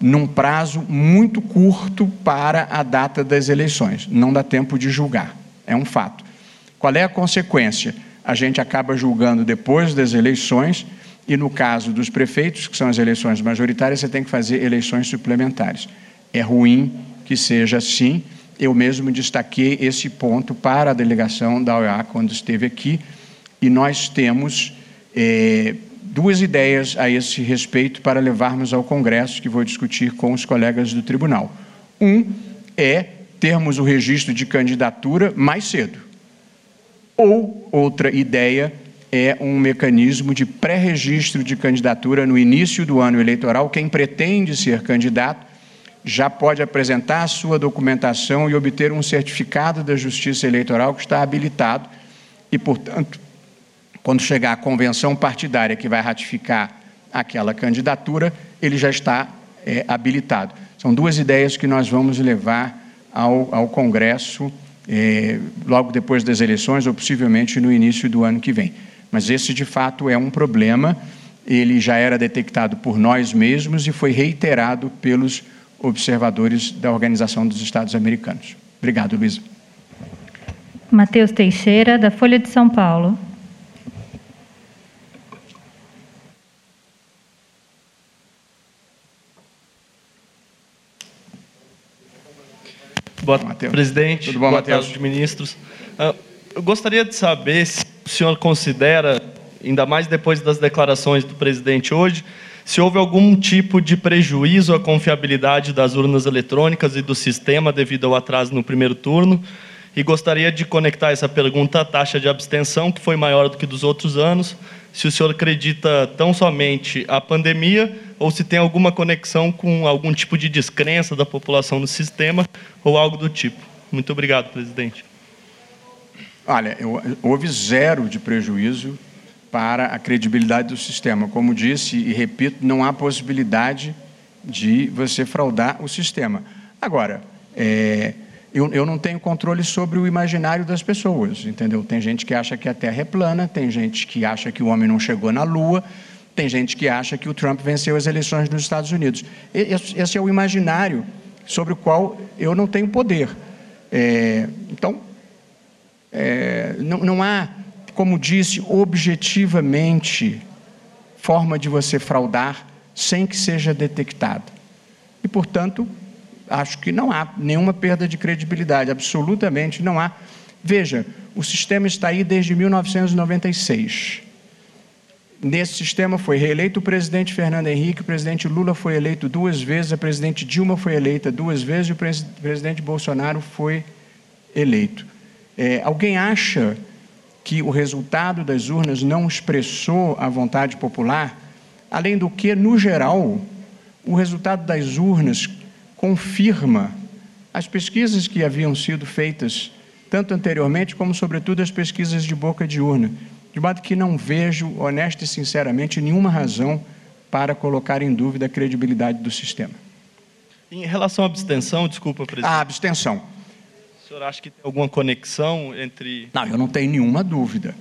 num prazo muito curto para a data das eleições. Não dá tempo de julgar. É um fato. Qual é a consequência? A gente acaba julgando depois das eleições e, no caso dos prefeitos, que são as eleições majoritárias, você tem que fazer eleições suplementares. É ruim que seja assim eu mesmo destaquei esse ponto para a delegação da OEA quando esteve aqui, e nós temos é, duas ideias a esse respeito para levarmos ao Congresso, que vou discutir com os colegas do tribunal. Um é termos o registro de candidatura mais cedo. Ou outra ideia é um mecanismo de pré-registro de candidatura no início do ano eleitoral. Quem pretende ser candidato já pode apresentar a sua documentação e obter um certificado da Justiça Eleitoral que está habilitado e, portanto, quando chegar a convenção partidária que vai ratificar aquela candidatura, ele já está é, habilitado. São duas ideias que nós vamos levar ao, ao Congresso é, logo depois das eleições ou possivelmente no início do ano que vem. Mas esse, de fato, é um problema. Ele já era detectado por nós mesmos e foi reiterado pelos observadores da Organização dos Estados Americanos. Obrigado, Luísa. Matheus Teixeira, da Folha de São Paulo. Boa tarde, presidente. Tudo bom, Boa Mateus? tarde, ministros. Ah, eu gostaria de saber se o senhor considera, ainda mais depois das declarações do presidente hoje, se houve algum tipo de prejuízo à confiabilidade das urnas eletrônicas e do sistema devido ao atraso no primeiro turno. E gostaria de conectar essa pergunta à taxa de abstenção, que foi maior do que dos outros anos. Se o senhor acredita tão somente a pandemia ou se tem alguma conexão com algum tipo de descrença da população no sistema ou algo do tipo. Muito obrigado, presidente. Olha, houve zero de prejuízo para a credibilidade do sistema. Como disse e repito, não há possibilidade de você fraudar o sistema. Agora, é, eu, eu, não tenho controle sobre o imaginário das pessoas, entendeu? Tem gente que acha que a Terra é plana, tem gente que acha que o homem não chegou na Lua, tem gente que acha que o Trump venceu as eleições nos Estados Unidos. Esse, é o imaginário sobre o qual eu não tenho poder. É, então, é, não, não há como disse, objetivamente, forma de você fraudar sem que seja detectado. E, portanto, acho que não há nenhuma perda de credibilidade, absolutamente não há. Veja, o sistema está aí desde 1996. Nesse sistema foi reeleito o presidente Fernando Henrique, o presidente Lula foi eleito duas vezes, a presidente Dilma foi eleita duas vezes e o presidente Bolsonaro foi eleito. É, alguém acha que o resultado das urnas não expressou a vontade popular? Além do que, no geral, o resultado das urnas confirma as pesquisas que haviam sido feitas, tanto anteriormente como, sobretudo, as pesquisas de boca de urna. De modo que não vejo, honesta e sinceramente, nenhuma razão para colocar em dúvida a credibilidade do sistema. Em relação à abstenção, desculpa, presidente. A abstenção. O senhor acha que tem alguma conexão entre. Não, eu não tenho nenhuma dúvida.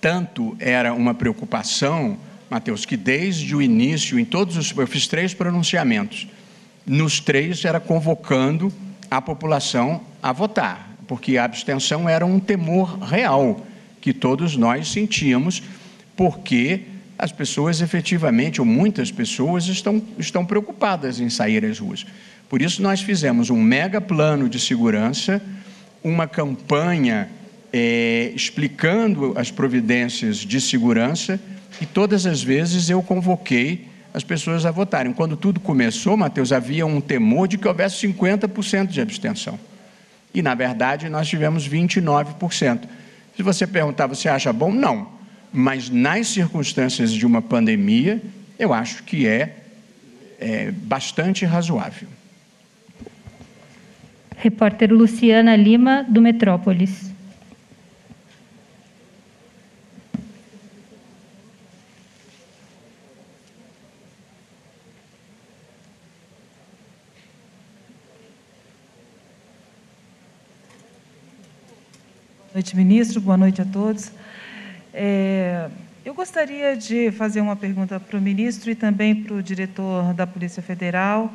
Tanto era uma preocupação, Mateus, que desde o início, em todos os. Eu fiz três pronunciamentos. Nos três era convocando a população a votar, porque a abstenção era um temor real que todos nós sentíamos, porque as pessoas efetivamente, ou muitas pessoas, estão, estão preocupadas em sair às ruas. Por isso, nós fizemos um mega plano de segurança, uma campanha é, explicando as providências de segurança, e todas as vezes eu convoquei as pessoas a votarem. Quando tudo começou, Mateus, havia um temor de que houvesse 50% de abstenção. E, na verdade, nós tivemos 29%. Se você perguntar, você acha bom? Não. Mas nas circunstâncias de uma pandemia, eu acho que é, é bastante razoável. Repórter Luciana Lima, do Metrópolis. noite, ministro. Boa noite a todos. É, eu gostaria de fazer uma pergunta para o ministro e também para o diretor da Polícia Federal,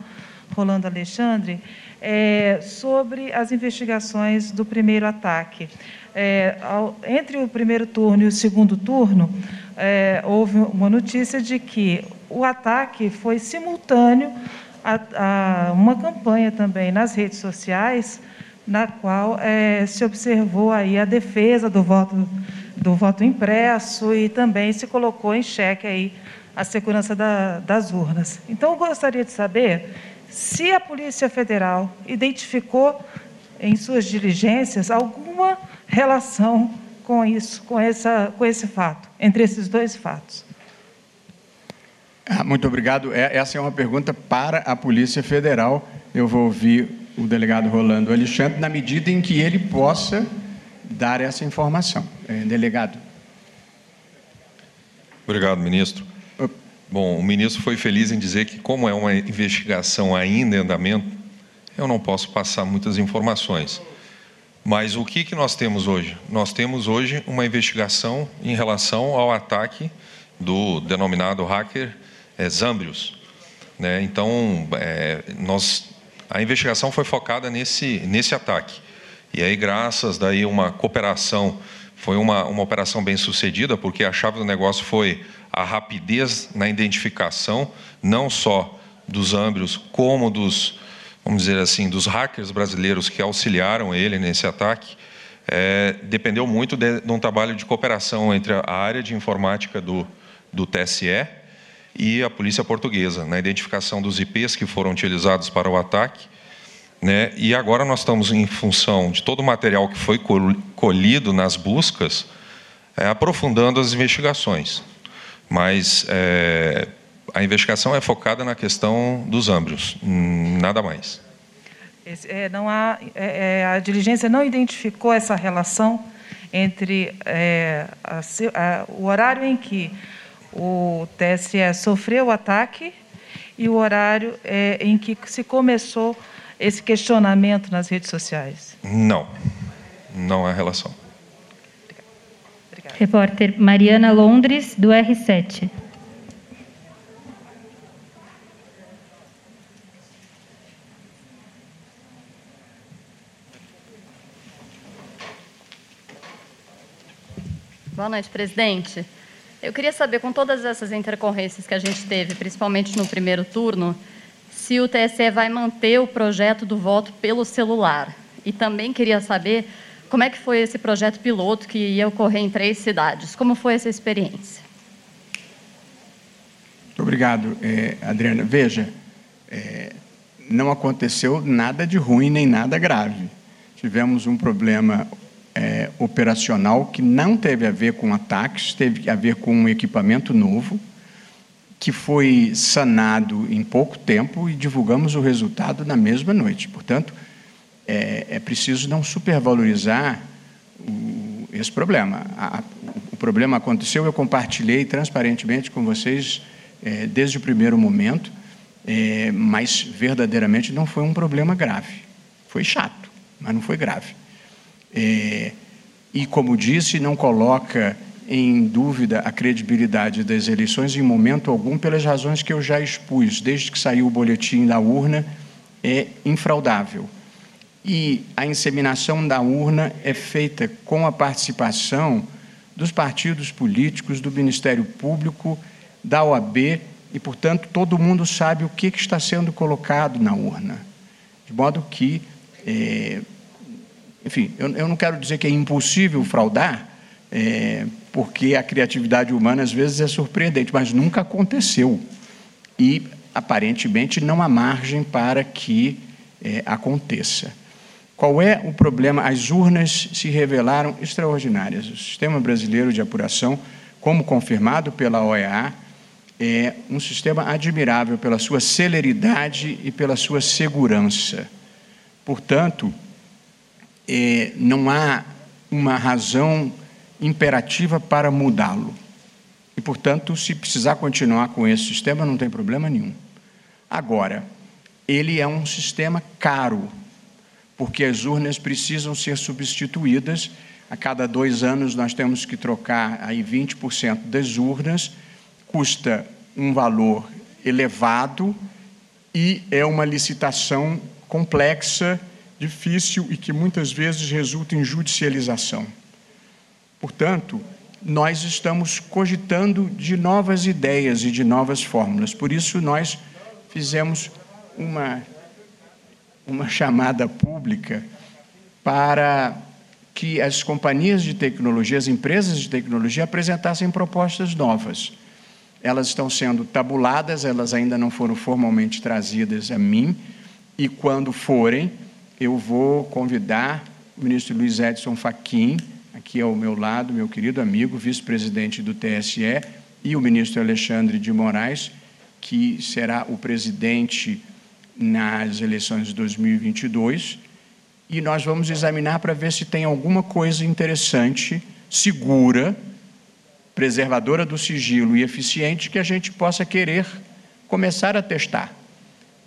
Rolando Alexandre, é, sobre as investigações do primeiro ataque. É, ao, entre o primeiro turno e o segundo turno, é, houve uma notícia de que o ataque foi simultâneo a, a uma campanha também nas redes sociais na qual é, se observou aí a defesa do voto, do voto impresso e também se colocou em xeque aí a segurança da, das urnas. Então, eu gostaria de saber se a Polícia Federal identificou em suas diligências alguma relação com isso, com, essa, com esse fato, entre esses dois fatos. Ah, muito obrigado. É, essa é uma pergunta para a Polícia Federal. Eu vou ouvir o delegado Rolando Alexandre, na medida em que ele possa dar essa informação. É, delegado. Obrigado, ministro. Bom, o ministro foi feliz em dizer que, como é uma investigação ainda em andamento, eu não posso passar muitas informações. Mas o que, que nós temos hoje? Nós temos hoje uma investigação em relação ao ataque do denominado hacker é, Zambrius. Né? Então, é, nós a investigação foi focada nesse, nesse ataque. E aí, graças daí uma cooperação, foi uma, uma operação bem sucedida, porque a chave do negócio foi a rapidez na identificação, não só dos âmbios, como dos, vamos dizer assim, dos hackers brasileiros que auxiliaram ele nesse ataque. É, dependeu muito de, de, um trabalho de cooperação entre a área de informática do, do TSE e a polícia portuguesa, na identificação dos IPs que foram utilizados para o ataque. Né? E agora nós estamos em função de todo o material que foi colhido nas buscas, é, aprofundando as investigações. Mas é, a investigação é focada na questão dos âmbios, nada mais. É, não há, é, é, a diligência não identificou essa relação entre é, a, a, o horário em que o TSE sofreu o ataque e o horário é, em que se começou esse questionamento nas redes sociais? Não, não há relação. Repórter Mariana Londres, do R7. Boa noite, presidente. Eu queria saber, com todas essas intercorrências que a gente teve, principalmente no primeiro turno, se o TSE vai manter o projeto do voto pelo celular. E também queria saber como é que foi esse projeto piloto que ia ocorrer em três cidades. Como foi essa experiência? obrigado, é, Adriana. Veja, é, não aconteceu nada de ruim nem nada grave. Tivemos um problema é, operacional que não teve a ver com ataques, teve a ver com um equipamento novo, que foi sanado em pouco tempo e divulgamos o resultado na mesma noite. Portanto, é, é preciso não supervalorizar o, esse problema. A, o problema aconteceu, eu compartilhei transparentemente com vocês é, desde o primeiro momento, é, mas verdadeiramente não foi um problema grave. Foi chato, mas não foi grave. É, e, como disse, não coloca em dúvida a credibilidade das eleições em momento algum, pelas razões que eu já expus, desde que saiu o boletim da urna, é infraudável. E a inseminação da urna é feita com a participação dos partidos políticos, do Ministério Público, da OAB, e, portanto, todo mundo sabe o que está sendo colocado na urna. De modo que é, enfim, eu, eu não quero dizer que é impossível fraudar, é, porque a criatividade humana às vezes é surpreendente, mas nunca aconteceu. E aparentemente não há margem para que é, aconteça. Qual é o problema? As urnas se revelaram extraordinárias. O sistema brasileiro de apuração, como confirmado pela OEA, é um sistema admirável pela sua celeridade e pela sua segurança. Portanto, é, não há uma razão imperativa para mudá-lo. E, portanto, se precisar continuar com esse sistema, não tem problema nenhum. Agora, ele é um sistema caro, porque as urnas precisam ser substituídas. A cada dois anos nós temos que trocar aí 20% das urnas, custa um valor elevado e é uma licitação complexa difícil e que muitas vezes resulta em judicialização. Portanto, nós estamos cogitando de novas ideias e de novas fórmulas. Por isso, nós fizemos uma, uma chamada pública para que as companhias de tecnologia, as empresas de tecnologia, apresentassem propostas novas. Elas estão sendo tabuladas, elas ainda não foram formalmente trazidas a mim, e quando forem, eu vou convidar o ministro Luiz Edson Fachin, aqui ao meu lado, meu querido amigo, vice-presidente do TSE, e o ministro Alexandre de Moraes, que será o presidente nas eleições de 2022, e nós vamos examinar para ver se tem alguma coisa interessante, segura, preservadora do sigilo e eficiente que a gente possa querer começar a testar.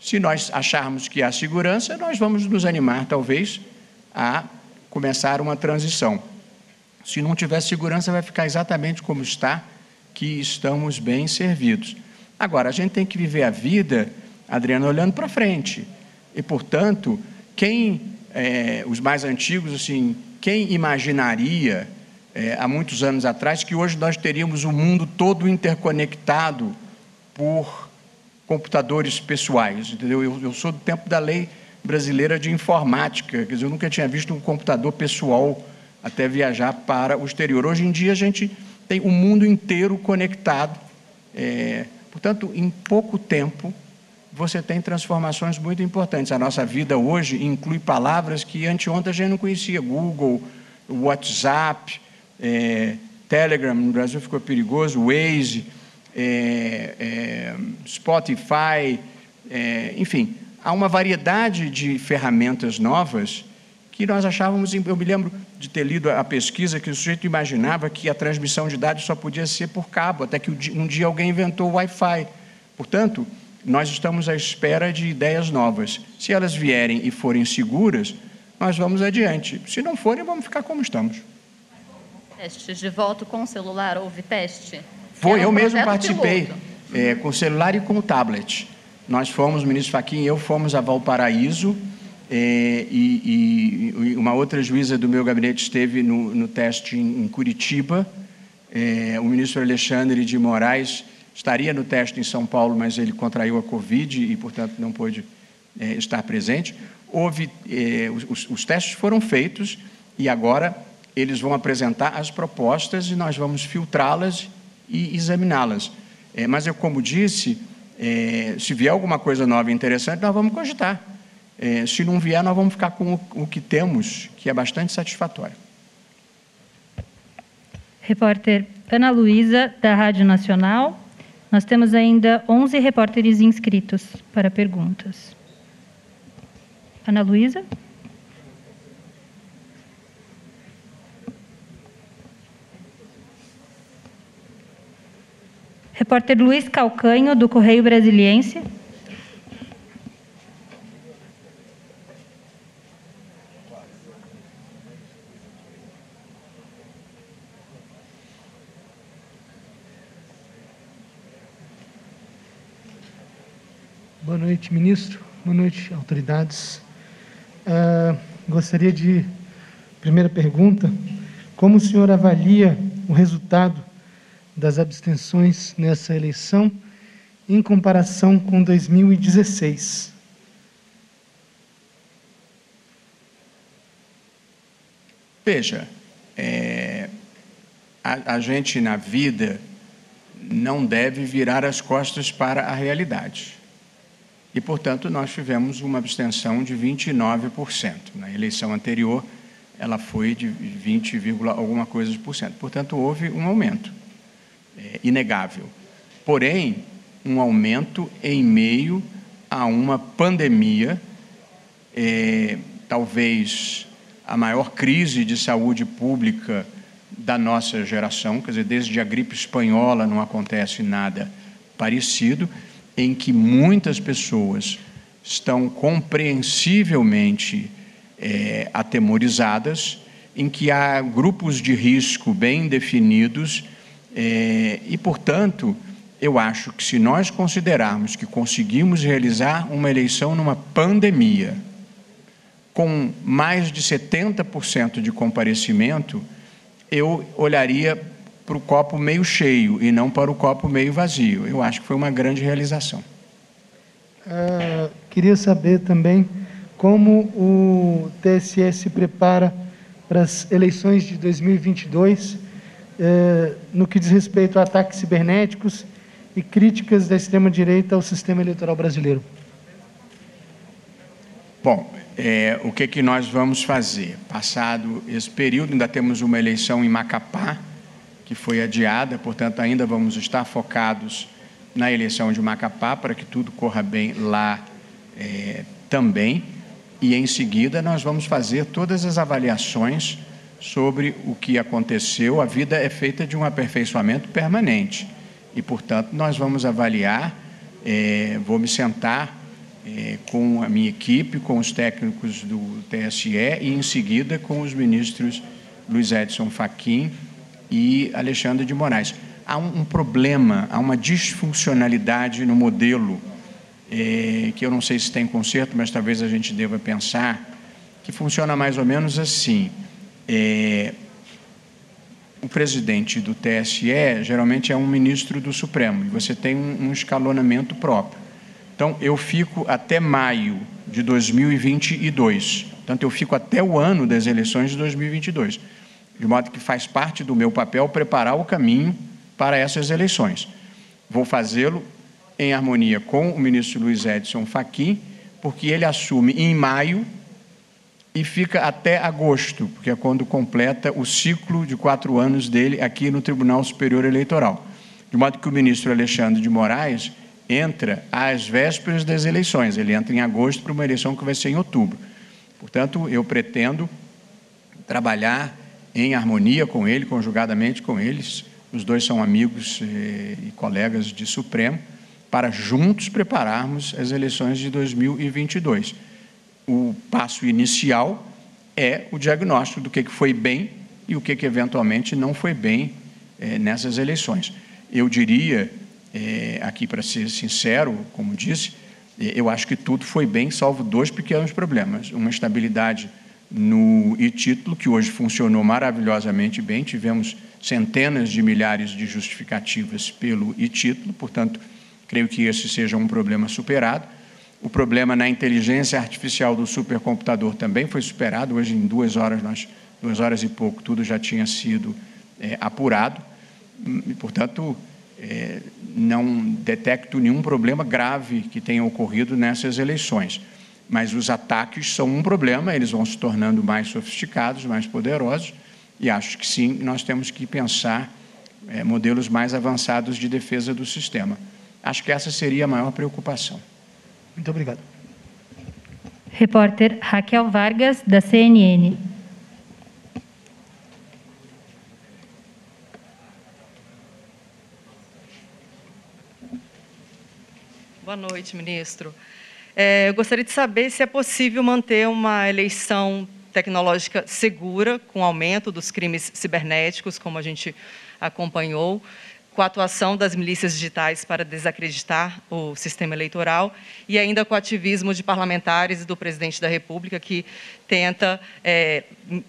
Se nós acharmos que há segurança, nós vamos nos animar, talvez, a começar uma transição. Se não tiver segurança, vai ficar exatamente como está, que estamos bem servidos. Agora, a gente tem que viver a vida, Adriano, olhando para frente. E, portanto, quem, é, os mais antigos, assim, quem imaginaria, é, há muitos anos atrás, que hoje nós teríamos o mundo todo interconectado por computadores pessoais, entendeu? Eu, eu, sou do tempo da lei brasileira de informática, quer dizer, eu nunca tinha visto um computador pessoal até viajar para o exterior. Hoje em dia a gente tem o mundo inteiro conectado, é, portanto, em pouco tempo você tem transformações muito importantes. A nossa vida hoje inclui palavras que anteontem a gente não conhecia, Google, WhatsApp, é, Telegram, no Brasil ficou perigoso, Waze, é, é, Spotify, é, enfim, há uma variedade de ferramentas novas que nós achávamos. Eu me lembro de ter lido a pesquisa que o sujeito imaginava que a transmissão de dados só podia ser por cabo, até que um dia alguém inventou o Wi-Fi. Portanto, nós estamos à espera de ideias novas. Se elas vierem e forem seguras, nós vamos adiante. Se não forem, vamos ficar como estamos. Testes de voto com celular, houve teste? Foi, eu mesmo participei, é, com o celular e com o tablet. Nós fomos, o ministro Faquim e eu fomos a Valparaíso, é, e, e, uma outra juíza do meu gabinete esteve no, no teste em, em Curitiba. É, o ministro Alexandre de Moraes estaria no teste em São Paulo, mas ele contraiu a Covid e, portanto, não pôde é, estar presente. Houve, é, os, os testes foram feitos e agora eles vão apresentar as propostas e nós vamos filtrá-las e examiná-las. É, mas eu, como disse, é, se vier alguma coisa nova e interessante, nós vamos cogitar. É, se não vier, nós vamos ficar com o, o que temos, que é bastante satisfatório. Repórter Ana Luísa, da Rádio Nacional. Nós temos ainda 11 repórteres inscritos para perguntas. Ana Luísa. Repórter Luiz Calcanho, do Correio Brasiliense. Boa noite, ministro. Boa noite, autoridades. Uh, gostaria de, primeira pergunta, como o senhor avalia o resultado das abstenções nessa eleição em comparação com 2016. Veja, é, a, a gente na vida não deve virar as costas para a realidade. E, portanto, nós tivemos uma abstenção de 29%. Na eleição anterior, ela foi de 20, alguma coisa por cento. Portanto, houve um aumento é, inegável. Porém, um aumento em meio a uma pandemia, é, talvez a maior crise de saúde pública da nossa geração, quer dizer, desde a gripe espanhola não acontece nada parecido, em que muitas pessoas estão compreensivelmente é, atemorizadas, em que há grupos de risco bem definidos é, e, portanto, eu acho que se nós considerarmos que conseguimos realizar uma eleição numa pandemia, com mais de 70% de comparecimento, eu olharia para o copo meio cheio e não para o copo meio vazio. Eu acho que foi uma grande realização. Uh, queria saber também como o TSE se prepara para as eleições de 2022 é, no que diz respeito a ataques cibernéticos e críticas da extrema-direita ao sistema eleitoral brasileiro? Bom, é, o que, que nós vamos fazer? Passado esse período, ainda temos uma eleição em Macapá, que foi adiada, portanto, ainda vamos estar focados na eleição de Macapá para que tudo corra bem lá é, também. E em seguida, nós vamos fazer todas as avaliações sobre o que aconteceu. A vida é feita de um aperfeiçoamento permanente e, portanto, nós vamos avaliar. É, vou me sentar é, com a minha equipe, com os técnicos do TSE e, em seguida, com os ministros Luiz Edson Fachin e Alexandre de Moraes. Há um, um problema, há uma disfuncionalidade no modelo, é, que eu não sei se tem conserto, mas talvez a gente deva pensar, que funciona mais ou menos assim é, o presidente do TSE geralmente é um ministro do Supremo e você tem um, um escalonamento próprio. Então, eu fico até maio de 2022. Portanto, eu fico até o ano das eleições de 2022. De modo que faz parte do meu papel preparar o caminho para essas eleições. Vou fazê-lo em harmonia com o ministro Luiz Edson Fachin, porque ele assume em maio e fica até agosto, porque é quando completa o ciclo de quatro anos dele aqui no Tribunal Superior Eleitoral. De modo que o ministro Alexandre de Moraes entra às vésperas das eleições, ele entra em agosto para uma eleição que vai ser em outubro. Portanto, eu pretendo trabalhar em harmonia com ele, conjugadamente com eles, os dois são amigos eh, e colegas de Supremo, para juntos prepararmos as eleições de 2022 o passo inicial é o diagnóstico do que foi bem e o que, eventualmente não foi bem é, nessas eleições. Eu diria, é, aqui para ser sincero, como disse, eu acho que tudo foi bem, salvo dois pequenos problemas. Uma estabilidade no e-título, que hoje funcionou maravilhosamente bem, tivemos centenas de milhares de justificativas pelo e-título, portanto, creio que esse seja um problema superado. O problema na inteligência artificial do supercomputador também foi superado. Hoje, em duas horas, nós, duas horas e pouco, tudo já tinha sido é, apurado. E, portanto, é, não detecto nenhum problema grave que tenha ocorrido nessas eleições. Mas os ataques são um problema, eles vão se tornando mais sofisticados, mais poderosos, e acho que sim, nós temos que pensar é, modelos mais avançados de defesa do sistema. Acho que essa seria a maior preocupação. Muito obrigado. Repórter Raquel Vargas, da CNN. Boa noite, ministro. É, eu gostaria de saber se é possível manter uma eleição tecnológica segura, com aumento dos crimes cibernéticos, como a gente acompanhou, com a atuação das milícias digitais para desacreditar o sistema eleitoral e ainda com o ativismo de parlamentares e do presidente da República que tenta, é,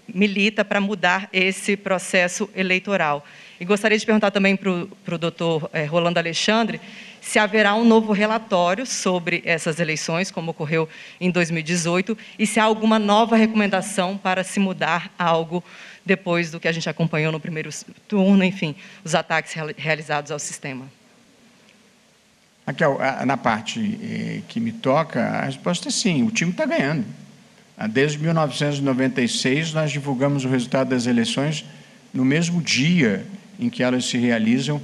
milita para mudar esse processo eleitoral. E gostaria de perguntar também para o doutor é, Rolando Alexandre se haverá um novo relatório sobre essas eleições, como ocorreu em 2018, e se há alguma nova recomendação para se mudar algo depois do que a gente acompanhou no primeiro turno, enfim, os ataques realizados ao sistema. Na parte eh, que me toca, a resposta é sim, o time está ganhando. Ah, desde 1996, nós divulgamos o resultado das eleições no mesmo dia em que elas se realizam.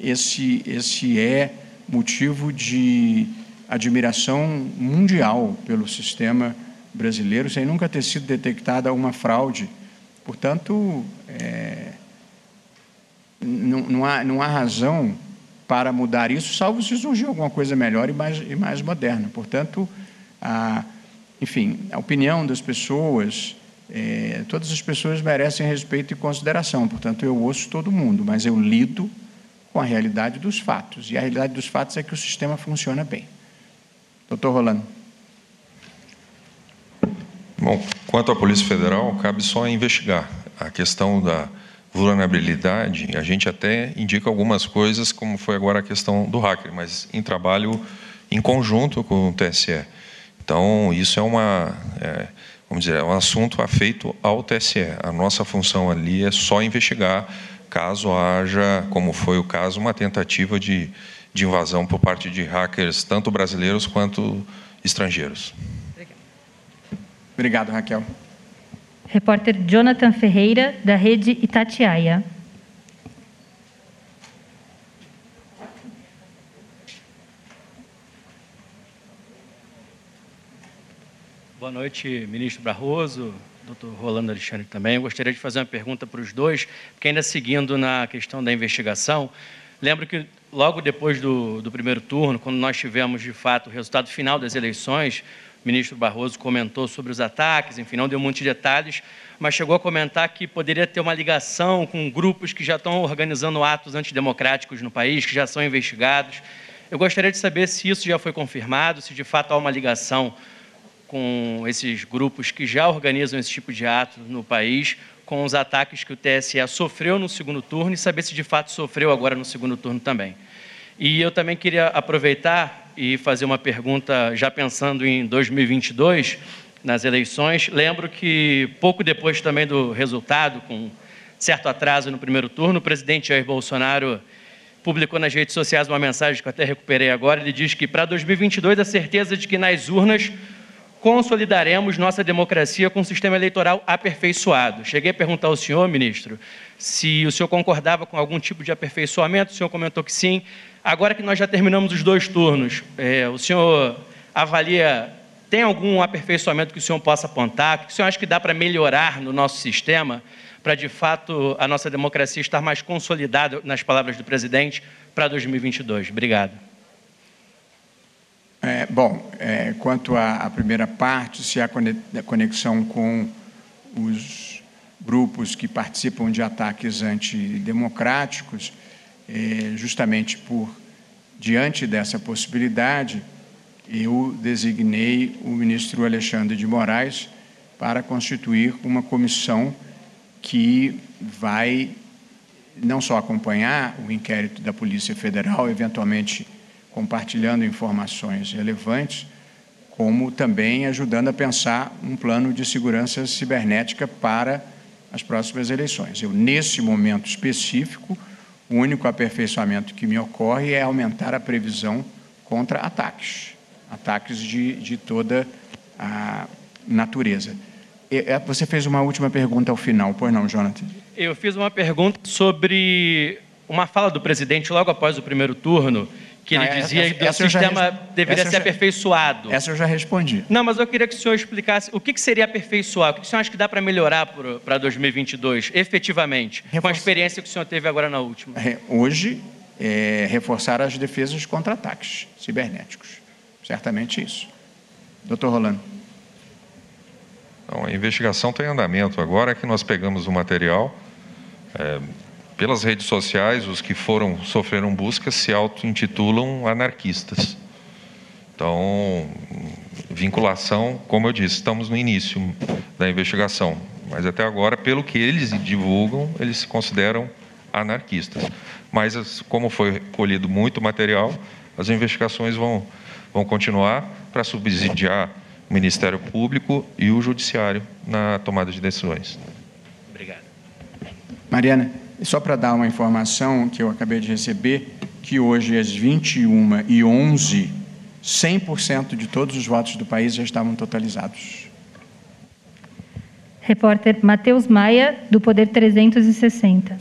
Esse, esse é motivo de admiração mundial pelo sistema brasileiro, sem nunca ter sido detectada uma fraude Portanto, é, não, não, há, não há razão para mudar isso, salvo se surgir alguma coisa melhor e mais, e mais moderna. Portanto, a, enfim, a opinião das pessoas, é, todas as pessoas merecem respeito e consideração. Portanto, eu ouço todo mundo, mas eu lido com a realidade dos fatos. E a realidade dos fatos é que o sistema funciona bem. Doutor Rolando. Bom, quanto à Polícia Federal, cabe só investigar. A questão da vulnerabilidade, a gente até indica algumas coisas, como foi agora a questão do hacker, mas em trabalho em conjunto com o TSE. Então, isso é uma, é, vamos dizer, é um assunto afeito ao TSE. A nossa função ali é só investigar caso haja, como foi o caso, uma tentativa de, de invasão por parte de hackers, tanto brasileiros quanto estrangeiros. Obrigado, Raquel. Repórter Jonathan Ferreira, da Rede Itatiaia. Boa noite, ministro Barroso, doutor Rolando Alexandre também. Eu gostaria de fazer uma pergunta para os dois, porque ainda seguindo na questão da investigação, lembro que logo depois do, do primeiro turno, quando nós tivemos, de fato, o resultado final das eleições, o ministro Barroso comentou sobre os ataques, enfim, não deu muitos detalhes, mas chegou a comentar que poderia ter uma ligação com grupos que já estão organizando atos antidemocráticos no país, que já são investigados. Eu gostaria de saber se isso já foi confirmado, se de fato há uma ligação com esses grupos que já organizam esse tipo de ato no país, com os ataques que o TSE sofreu no segundo turno e saber se de fato sofreu agora no segundo turno também. E eu também queria aproveitar e fazer uma pergunta, já pensando em 2022, nas eleições. Lembro que pouco depois também do resultado, com certo atraso no primeiro turno, o presidente Jair Bolsonaro publicou nas redes sociais uma mensagem que eu até recuperei agora. Ele diz que para 2022 a certeza de que nas urnas consolidaremos nossa democracia com um sistema eleitoral aperfeiçoado. Cheguei a perguntar ao senhor, ministro, se o senhor concordava com algum tipo de aperfeiçoamento. O senhor comentou que sim. Agora que nós já terminamos os dois turnos, é, o senhor avalia, tem algum aperfeiçoamento que o senhor possa apontar, que o senhor acha que dá para melhorar no nosso sistema, para de fato a nossa democracia estar mais consolidada, nas palavras do presidente, para 2022? Obrigado. É, bom, é, quanto à, primeira parte, se há conexão com os grupos que participam de ataques antidemocráticos, é, justamente por diante dessa possibilidade, eu designei o ministro Alexandre de Moraes para constituir uma comissão que vai não só acompanhar o inquérito da Polícia Federal, eventualmente compartilhando informações relevantes, como também ajudando a pensar um plano de segurança cibernética para as próximas eleições. Eu, nesse momento específico, O único aperfeiçoamento que me ocorre é aumentar a previsão contra ataques, ataques de, de toda a natureza. É, você fez uma última pergunta ao final, pois não, Jonathan? Eu fiz uma pergunta sobre uma fala do presidente logo após o primeiro turno, que ele ah, dizia que o sistema deveria ser já, aperfeiçoado. Essa eu já respondi. Não, mas eu queria que o senhor explicasse o que, que seria aperfeiçoar, o que, que o senhor acha que dá para melhorar para 2022, efetivamente, Reforça... com a experiência que o senhor teve agora na última. Hoje, é, reforçar as defesas contra ataques cibernéticos. Certamente isso. Doutor Rolando. Então, a investigação está em andamento. Agora é que nós pegamos o material. É, pelas redes sociais, os que foram sofreram buscas se auto-intitulam anarquistas. Então, vinculação, como eu disse, estamos no início da investigação, mas até agora, pelo que eles divulgam, eles se consideram anarquistas. Mas, como foi colhido muito material, as investigações vão, vão continuar para subsidiar o Ministério Público e o Judiciário na tomada de decisões. Obrigado. Mariana. Só para dar uma informação que eu acabei de receber, que hoje às 21 e 11 100% de todos os votos do país já estavam totalizados. Repórter Matheus Maia, do Poder 360.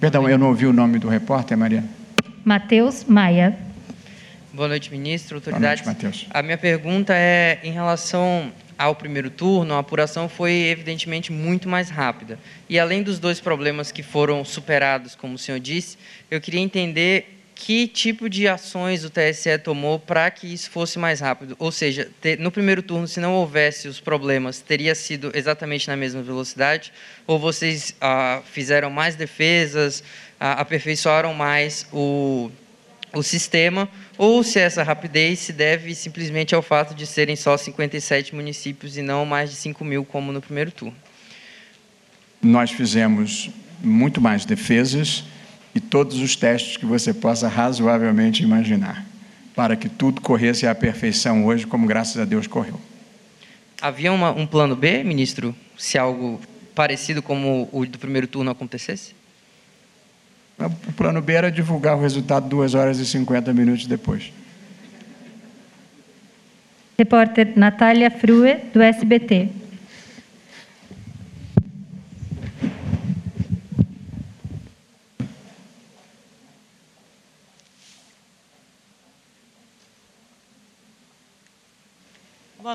Perdão, eu não ouvi o nome do repórter, Maria. Matheus Maia. Boa noite, ministro, autoridades. Boa noite, Matheus. A minha pergunta é em relação ao primeiro turno, a apuração foi evidentemente muito mais rápida. E além dos dois problemas que foram superados, como o senhor disse, eu queria entender que tipo de ações o TSE tomou para que isso fosse mais rápido. Ou seja, no primeiro turno, se não houvesse os problemas, teria sido exatamente na mesma velocidade? Ou vocês ah, fizeram mais defesas, ah, aperfeiçoaram mais o o sistema, ou se essa rapidez se deve simplesmente ao fato de serem só 57 municípios e não mais de 5 mil, como no primeiro turno. Nós fizemos muito mais defesas e todos os testes que você possa razoavelmente imaginar, para que tudo corresse à perfeição hoje, como graças a Deus correu. Havia uma, um plano B, ministro, se algo parecido como o do primeiro turno acontecesse? O plano B era divulgar o resultado duas horas e 50 minutos depois. Repórter Natália Frue, do SBT.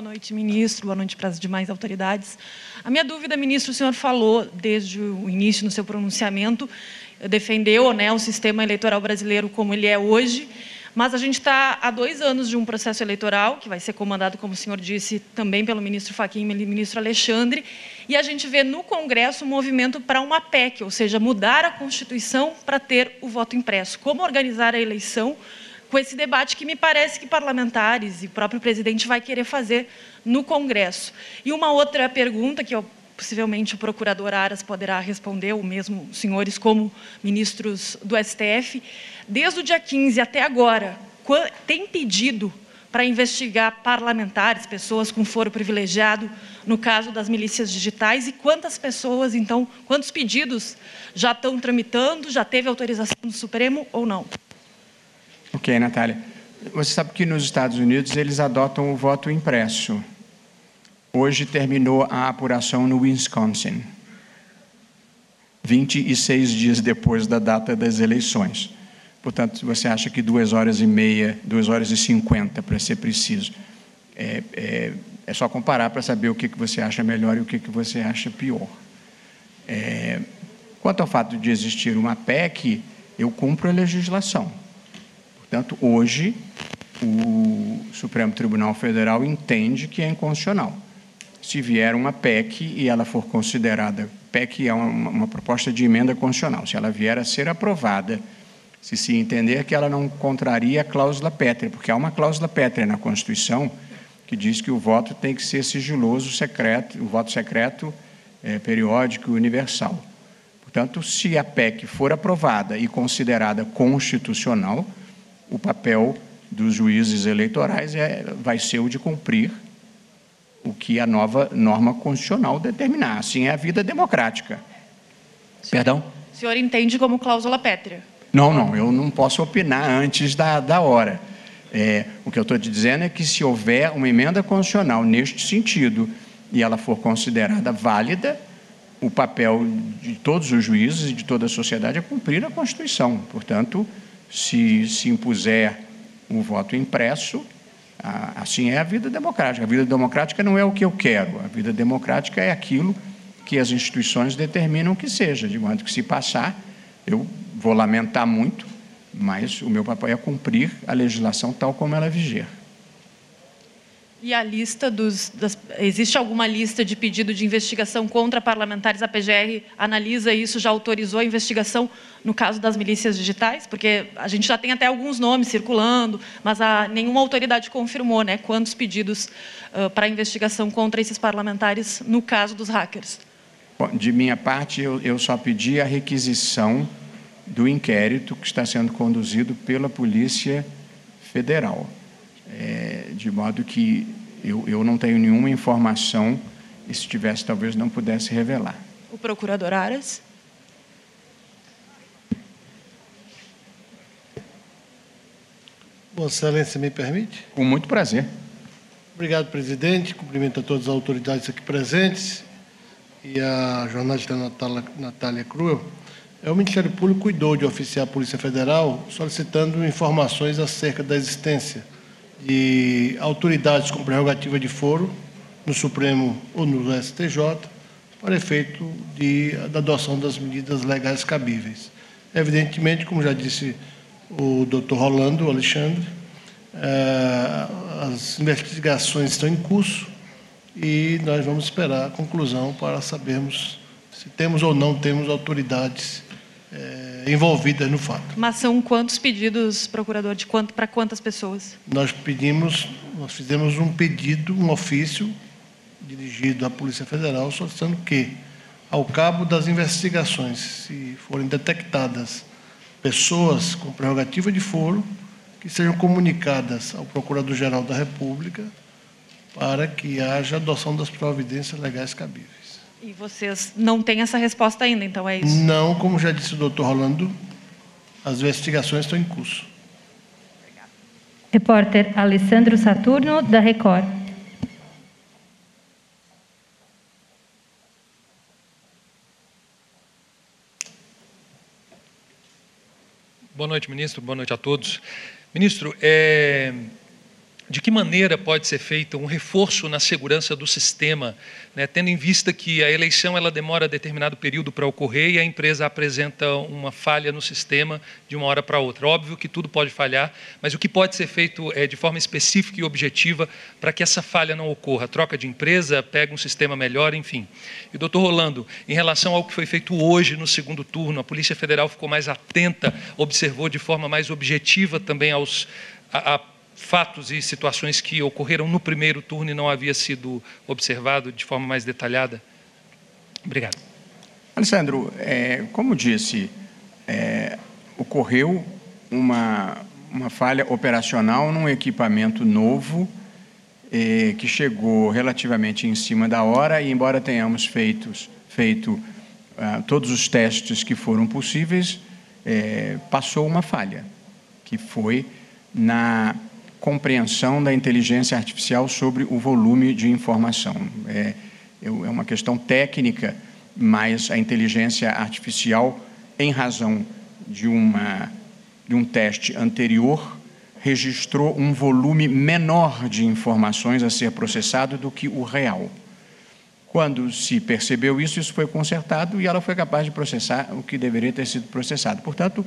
Boa noite, ministro. Boa noite para as demais autoridades. A minha dúvida, ministro, o senhor falou desde o início no seu pronunciamento defendeu né, o sistema eleitoral brasileiro como ele é hoje, mas a gente está há dois anos de um processo eleitoral, que vai ser comandado, como o senhor disse, também pelo ministro Fachin e ministro Alexandre, e a gente vê no Congresso um movimento para uma PEC, ou seja, mudar a Constituição para ter o voto impresso. Como organizar a eleição com esse debate que me parece que parlamentares e o próprio presidente vai querer fazer no Congresso. E uma outra pergunta que eu possivelmente o procurador Aras poderá responder, ou mesmo os senhores como ministros do STF, desde o dia 15 até agora, tem pedido para investigar parlamentares, pessoas com foro privilegiado, no caso das milícias digitais, e quantas pessoas, então, quantos pedidos já estão tramitando, já teve autorização do Supremo ou não? Ok, Natália. Você sabe que nos Estados Unidos eles adotam o voto impresso. Hoje terminou a apuração no Wisconsin, 26 dias depois da data das eleições. Portanto, você acha que duas horas e meia, duas horas e cinquenta, para ser preciso, é, é, é, só comparar para saber o que, que você acha melhor e o que, que você acha pior. É, quanto ao fato de existir uma PEC, eu cumpro a legislação. Portanto, hoje, o Supremo Tribunal Federal entende que é inconstitucional se vier uma PEC e ela for considerada, PEC é uma, uma, proposta de emenda constitucional, se ela vier a ser aprovada, se se entender que ela não contraria a cláusula pétrea, porque há uma cláusula pétrea na Constituição que diz que o voto tem que ser sigiloso, secreto, o voto secreto é, periódico e universal. Portanto, se a PEC for aprovada e considerada constitucional, o papel dos juízes eleitorais é, vai ser o de cumprir o que a nova norma constitucional determinar. Assim é a vida democrática. Perdão? O senhor entende como cláusula pétrea? Não, não, eu não posso opinar antes da, da hora. É, o que eu estou te dizendo é que se houver uma emenda constitucional neste sentido e ela for considerada válida, o papel de todos os juízes e de toda a sociedade é cumprir a Constituição. Portanto, se se impuser o voto impresso, assim é a vida democrática. A vida democrática não é o que eu quero, a vida democrática é aquilo que as instituições determinam que seja, de modo que se passar, eu vou lamentar muito, mas o meu papel é cumprir a legislação tal como ela vigia. E a lista dos. Das, existe alguma lista de pedido de investigação contra parlamentares? A PGR analisa isso, já autorizou a investigação no caso das milícias digitais? Porque a gente já tem até alguns nomes circulando, mas a, nenhuma autoridade confirmou né, quantos pedidos uh, para investigação contra esses parlamentares no caso dos hackers. Bom, de minha parte, eu, eu só pedi a requisição do inquérito que está sendo conduzido pela Polícia Federal. É, de modo que eu, eu não tenho nenhuma informação, e se tivesse, talvez não pudesse revelar. O procurador Aras? Vossa Excelência me permite? Com muito prazer. Obrigado, presidente. Cumprimento a todas as autoridades aqui presentes e a jornalista Natália, Natália Cruel. É, o Ministério Público cuidou de oficiar a Polícia Federal solicitando informações acerca da existência de autoridades com prerrogativa de foro no Supremo ou no STJ para efeito de, da adoção das medidas legais cabíveis. Evidentemente, como já disse o doutor Rolando Alexandre, eh, as investigações estão em curso e nós vamos esperar a conclusão para sabermos se temos ou não temos autoridades é, envolvidas no fato. Mas são quantos pedidos, procurador, de quanto para quantas pessoas? Nós pedimos, nós fizemos um pedido, um ofício dirigido à Polícia Federal solicitando que, ao cabo das investigações, se forem detectadas pessoas com prerrogativa de foro, que sejam comunicadas ao Procurador-Geral da República para que haja adoção das providências legais cabíveis. E vocês não têm essa resposta ainda, então é isso? Não, como já disse o doutor Rolando, as investigações estão em curso. Repórter Alessandro Saturno, da Record. Boa noite, ministro. Boa noite a todos. Ministro, é, de que maneira pode ser feito um reforço na segurança do sistema, né, tendo em vista que a eleição ela demora determinado período para ocorrer e a empresa apresenta uma falha no sistema de uma hora para outra. Óbvio que tudo pode falhar, mas o que pode ser feito é, de forma específica e objetiva para que essa falha não ocorra? Troca de empresa, pega um sistema melhor, enfim. E, doutor Rolando, em relação ao que foi feito hoje no segundo turno, a Polícia Federal ficou mais atenta, observou de forma mais objetiva também aos a, a fatos e situações que ocorreram no primeiro turno e não havia sido observado de forma mais detalhada? Obrigado. Alessandro, é, como disse, é, ocorreu uma, uma falha operacional num equipamento novo é, que chegou relativamente em cima da hora e, embora tenhamos feitos, feito ah, todos os testes que foram possíveis, é, passou uma falha, que foi na compreensão da inteligência artificial sobre o volume de informação. É, é uma questão técnica, mas a inteligência artificial, em razão de, uma, de um teste anterior, registrou um volume menor de informações a ser processado do que o real. Quando se percebeu isso, isso foi consertado e ela foi capaz de processar o que deveria ter sido processado. Portanto,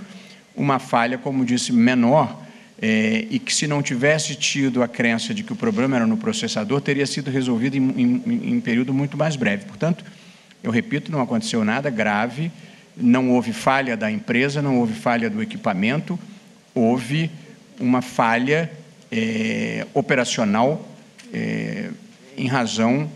uma falha, como disse, menor, é, e que se não tivesse tido a crença de que o problema era no processador, teria sido resolvido em, em, em período muito mais breve. Portanto, eu repito, não aconteceu nada grave, não houve falha da empresa, não houve falha do equipamento, houve uma falha é, operacional é, em razão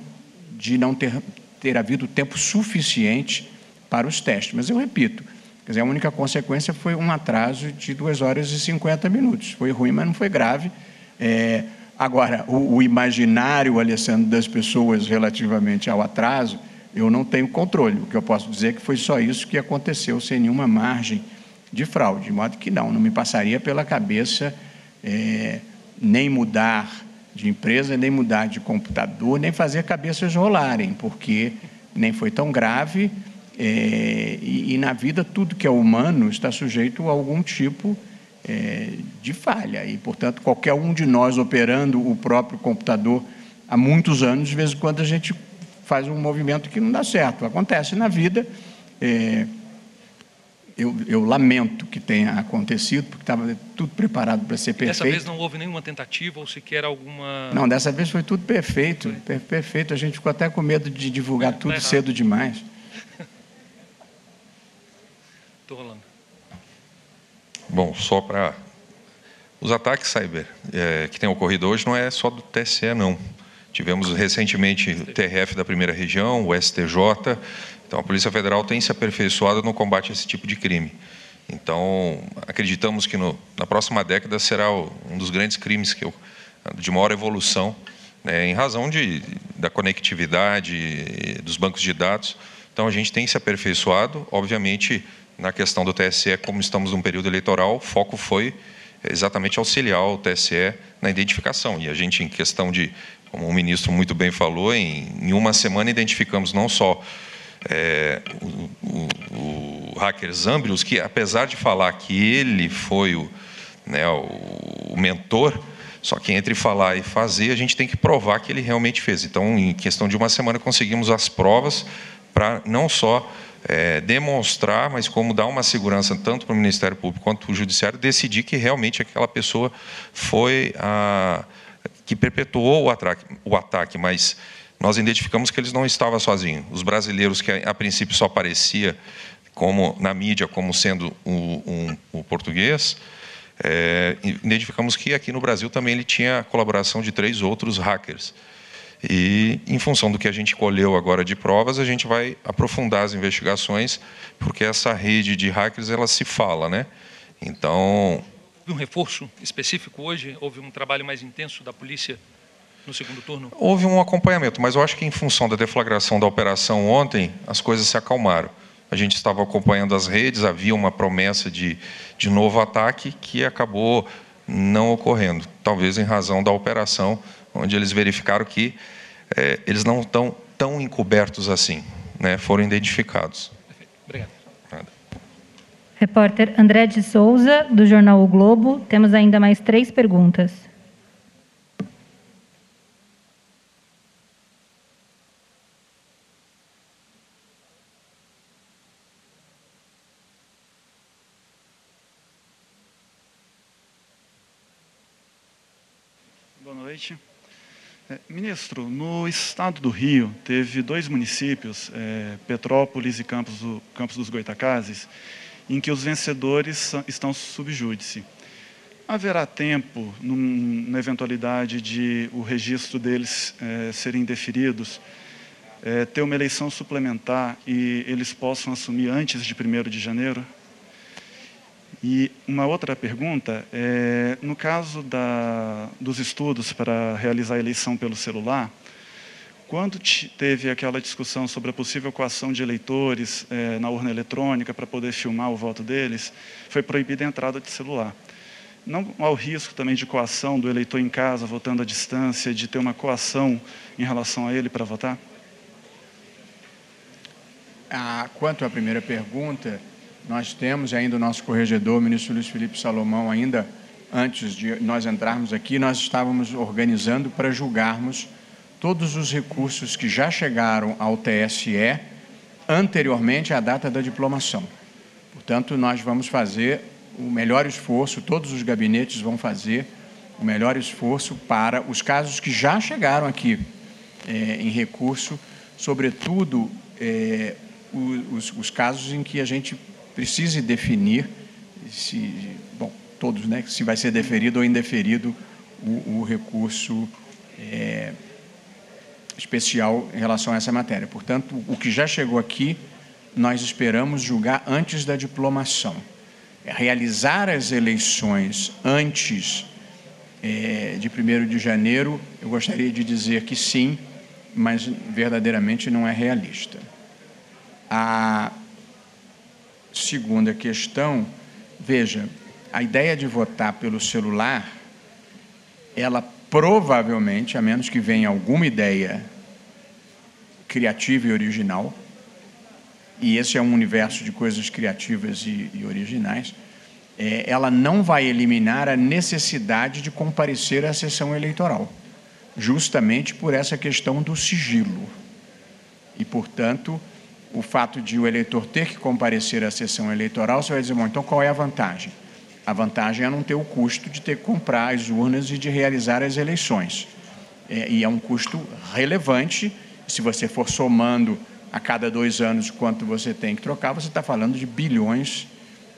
de não ter, ter havido tempo suficiente para os testes. Mas eu repito, Quer dizer, a única consequência foi um atraso de 2 horas e 50 minutos. Foi ruim, mas não foi grave. É, agora, o, o imaginário, Alessandro, das pessoas relativamente ao atraso, eu não tenho controle. O que eu posso dizer é que foi só isso que aconteceu, sem nenhuma margem de fraude. De modo que não, não me passaria pela cabeça é, nem mudar de empresa, nem mudar de computador, nem fazer cabeças rolarem, porque nem foi tão grave é, e, e, na vida, tudo que é humano está sujeito a algum tipo é, de falha. E, portanto, qualquer um de nós operando o próprio computador há muitos anos, de vez em quando a gente faz um movimento que não dá certo. Acontece na vida. É, eu, eu, lamento que tenha acontecido, porque estava tudo preparado para ser perfeito. Dessa vez não houve nenhuma tentativa ou sequer alguma. Não, dessa vez foi tudo perfeito. Foi. Perfeito. A gente ficou até com medo de divulgar tudo tá cedo demais. Rolando. Bom, só para. Os ataques cyber é, que têm ocorrido hoje não é só do TSE, não. Tivemos recentemente o TRF da primeira região, o STJ. Então, a Polícia Federal tem se aperfeiçoado no combate a esse tipo de crime. Então, acreditamos que no, na próxima década será o, um dos grandes crimes que eu, de maior evolução, né, em razão de, da conectividade dos bancos de dados. Então, a gente tem se aperfeiçoado. Obviamente, na questão do TSE, como estamos num período eleitoral, o foco foi exatamente auxiliar o TSE na identificação. E a gente, em questão de, como o ministro muito bem falou, em, em uma semana identificamos não só é, o, o, o, hacker Zambrius, que apesar de falar que ele foi o, né, o, o mentor, só que entre falar e fazer, a gente tem que provar que ele realmente fez. Então, em questão de uma semana, conseguimos as provas para não só é, demonstrar, mas como dar uma segurança tanto para o Ministério Público quanto para o Judiciário, decidir que realmente aquela pessoa foi a que perpetuou o ataque, o ataque, mas nós identificamos que eles não estavam sozinhos. Os brasileiros que a princípio só aparecia como na mídia como sendo o um português, é, identificamos que aqui no Brasil também ele tinha a colaboração de três outros hackers. E, em função do que a gente colheu agora de provas, a gente vai aprofundar as investigações, porque essa rede de hackers ela se fala, né? Então. Um reforço específico hoje? Houve um trabalho mais intenso da polícia no segundo turno? Houve um acompanhamento, mas eu acho que em função da deflagração da operação ontem, as coisas se acalmaram. A gente estava acompanhando as redes, havia uma promessa de, de novo ataque que acabou não ocorrendo, talvez em razão da operação onde eles verificaram que é, eles não estão tão encobertos assim, né? foram identificados. Obrigado. Nada. Repórter André de Souza, do jornal O Globo. Temos ainda mais três perguntas. Boa noite. Ministro, no estado do Rio, teve dois municípios, é, Petrópolis e Campos, do, Campos dos Goitacazes, em que os vencedores estão sob júdice. Haverá tempo, num, na eventualidade de o registro deles é, serem deferidos, é, ter uma eleição suplementar e eles possam assumir antes de 1 de janeiro? E uma outra pergunta, é, no caso da, dos estudos para realizar a eleição pelo celular, quando teve aquela discussão sobre a possível coação de eleitores é, na urna eletrônica para poder filmar o voto deles, foi proibida a entrada de celular. Não há o risco também de coação do eleitor em casa, votando à distância, de ter uma coação em relação a ele para votar? Ah, quanto à primeira pergunta, nós temos ainda o nosso corregedor, o ministro Luiz Felipe Salomão, ainda antes de nós entrarmos aqui, nós estávamos organizando para julgarmos todos os recursos que já chegaram ao TSE anteriormente à data da diplomação. Portanto, nós vamos fazer o melhor esforço, todos os gabinetes vão fazer o melhor esforço para os casos que já chegaram aqui é, em recurso, sobretudo é, os, os casos em que a gente precise definir se, bom, todos, né, se vai ser deferido ou indeferido o, o recurso é, especial em relação a essa matéria. Portanto, o que já chegou aqui, nós esperamos julgar antes da diplomação. Realizar as eleições antes é, de 1 de janeiro, eu gostaria de dizer que sim, mas verdadeiramente não é realista. A segunda questão, veja, a ideia de votar pelo celular, ela provavelmente, a menos que venha alguma ideia criativa e original, e esse é um universo de coisas criativas e, e originais, é, ela não vai eliminar a necessidade de comparecer à sessão eleitoral, justamente por essa questão do sigilo. E, portanto, o fato de o eleitor ter que comparecer à sessão eleitoral, você vai dizer, bom, então qual é a vantagem? A vantagem é não ter o custo de ter que comprar as urnas e de realizar as eleições. É, e é um custo relevante, se você for somando a cada dois anos quanto você tem que trocar, você está falando de bilhões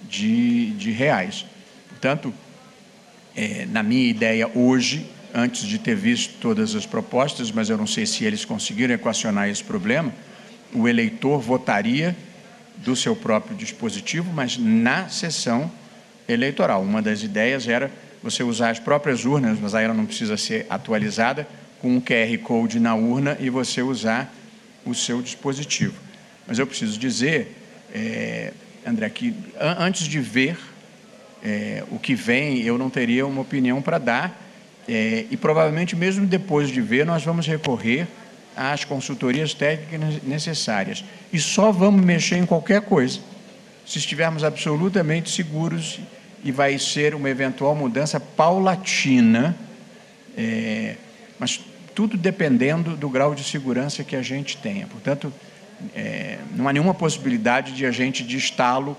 de, de reais. Portanto, é, na minha ideia hoje, antes de ter visto todas as propostas, mas eu não sei se eles conseguiram equacionar esse problema, o eleitor votaria do seu próprio dispositivo, mas na sessão eleitoral. Uma das ideias era você usar as próprias urnas, mas aí ela não precisa ser atualizada, com um QR Code na urna e você usar o seu dispositivo. Mas eu preciso dizer, é, André, que antes de ver é, o que vem, eu não teria uma opinião para dar, é, e provavelmente mesmo depois de ver, nós vamos recorrer às consultorias técnicas necessárias. E só vamos mexer em qualquer coisa se estivermos absolutamente seguros e vai ser uma eventual mudança paulatina, é, mas tudo dependendo do grau de segurança que a gente tenha. Portanto, é, não há nenhuma possibilidade de a gente, de estalo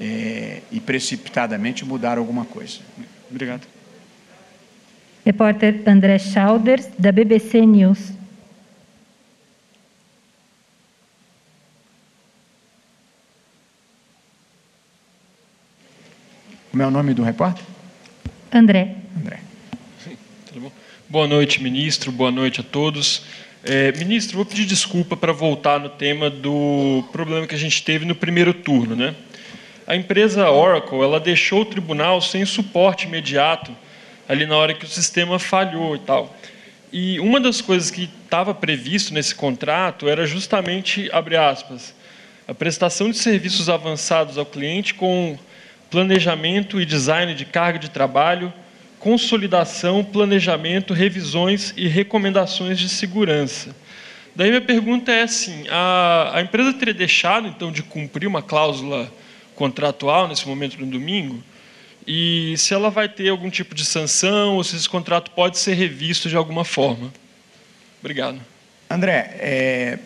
é, e precipitadamente, mudar alguma coisa. Obrigado. Repórter André Schauders, da BBC News. Como é o nome do repórter? André. André. Sim, tudo bom? Boa noite, ministro. Boa noite a todos. É, ministro, vou pedir desculpa para voltar no tema do problema que a gente teve no primeiro turno, né? A empresa Oracle, ela deixou o tribunal sem suporte imediato ali na hora que o sistema falhou e tal. E uma das coisas que estava previsto nesse contrato era justamente, abre aspas, a prestação de serviços avançados ao cliente com planejamento e design de carga de trabalho, consolidação, planejamento, revisões e recomendações de segurança. Daí minha pergunta é assim: a, a empresa teria deixado então de cumprir uma cláusula contratual nesse momento no domingo? E se ela vai ter algum tipo de sanção ou se esse contrato pode ser revisto de alguma forma? Obrigado. André, é,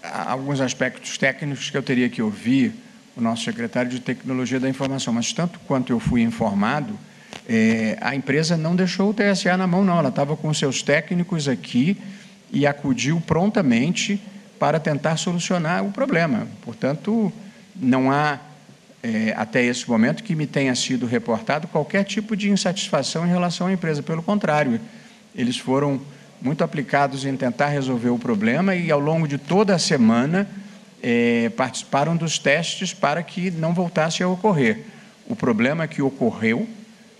há alguns aspectos técnicos que eu teria que ouvir o nosso secretário de Tecnologia da Informação, mas tanto quanto eu fui informado, é, a empresa não deixou o TSA na mão, não. Ela estava com seus técnicos aqui e acudiu prontamente para tentar solucionar o problema. Portanto, não há, é, até esse momento, que me tenha sido reportado qualquer tipo de insatisfação em relação à empresa. Pelo contrário, eles foram muito aplicados em tentar resolver o problema e, ao longo de toda a semana, é, participaram dos testes para que não voltasse a ocorrer. O problema que ocorreu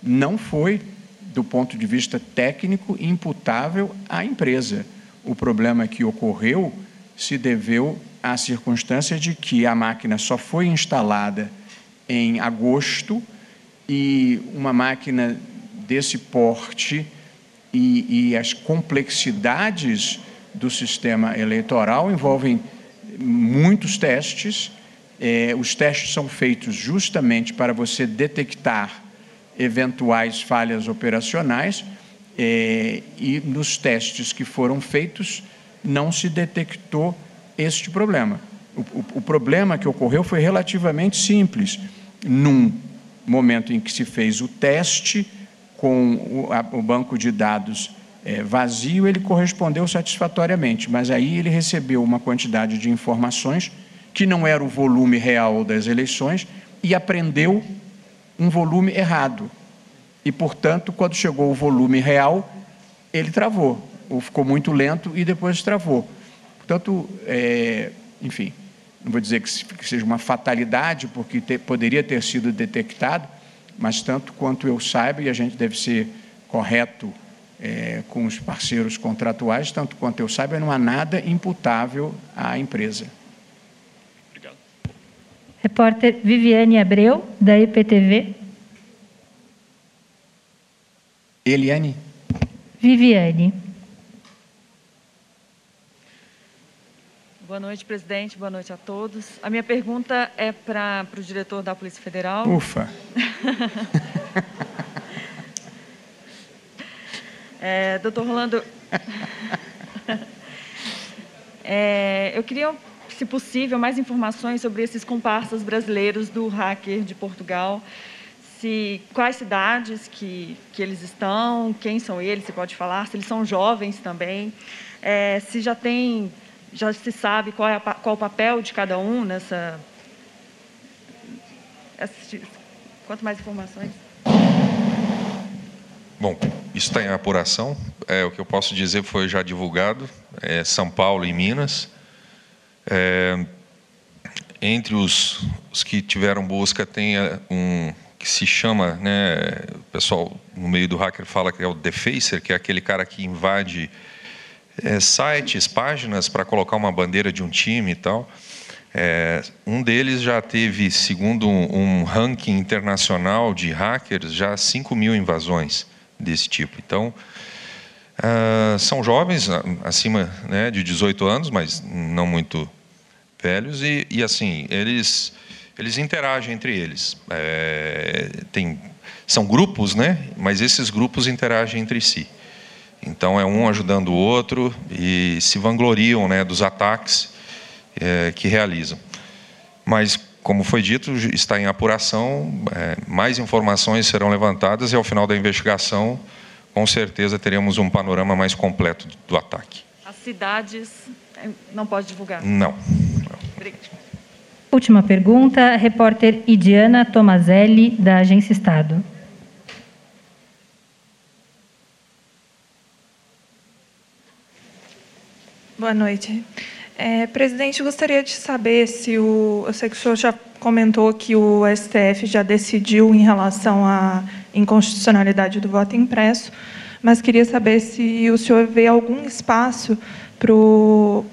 não foi, do ponto de vista técnico, imputável à empresa. O problema que ocorreu se deveu à circunstância de que a máquina só foi instalada em agosto e uma máquina desse porte e, e as complexidades do sistema eleitoral envolvem muitos testes. É, os testes são feitos justamente para você detectar eventuais falhas operacionais é, e nos testes que foram feitos não se detectou este problema. O, o, o problema que ocorreu foi relativamente simples. Num momento em que se fez o teste com o, a, o banco de dados é, vazio, ele correspondeu satisfatoriamente, mas aí ele recebeu uma quantidade de informações que não era o volume real das eleições e aprendeu um volume errado. E, portanto, quando chegou o volume real, ele travou, ou ficou muito lento e depois travou. Portanto, é, enfim, não vou dizer que seja uma fatalidade, porque ter, poderia ter sido detectado, mas tanto quanto eu saiba, e a gente deve ser correto é, com os parceiros contratuais, tanto quanto eu saiba, não há nada imputável à empresa. Obrigado. Repórter Viviane Abreu, da IPTV. Eliane? Viviane. Boa noite, presidente. Boa noite a todos. A minha pergunta é para o diretor da Polícia Federal. Ufa! é, doutor Rolando, é, eu queria, se possível, mais informações sobre esses comparsas brasileiros do hacker de Portugal. Se, quais cidades que, que eles estão, quem são eles, você pode falar, se eles são jovens também, é, se já tem já se sabe qual, é a, qual o papel de cada um nessa. Quanto mais informações? Bom, isso está em apuração. É, o que eu posso dizer foi já divulgado. É São Paulo e Minas. É, entre os, os, que tiveram busca tem é, um que se chama, né, o pessoal no meio do hacker fala que é o defacer, que é aquele cara que invade é, sites, páginas para colocar uma bandeira de um time e tal. É, um deles já teve, segundo um, um, ranking internacional de hackers, já 5 mil invasões desse tipo. Então, uh, são jovens, acima né, de 18 anos, mas não muito velhos, e, e assim, eles, eles interagem entre eles. É, tem, são grupos, né, mas esses grupos interagem entre si. Então é um ajudando o outro e se vangloriam né, dos ataques é, que realizam. Mas, como foi dito, está em apuração, é, mais informações serão levantadas e ao final da investigação, com certeza teremos um panorama mais completo do ataque. As cidades é, não pode divulgar? Não. Última pergunta, repórter Idiana Tomazelli, da Agência Estado. Boa noite. É, presidente, gostaria de saber se o. Eu sei que o senhor já comentou que o STF já decidiu em relação à inconstitucionalidade do voto impresso, mas queria saber se o senhor vê algum espaço para o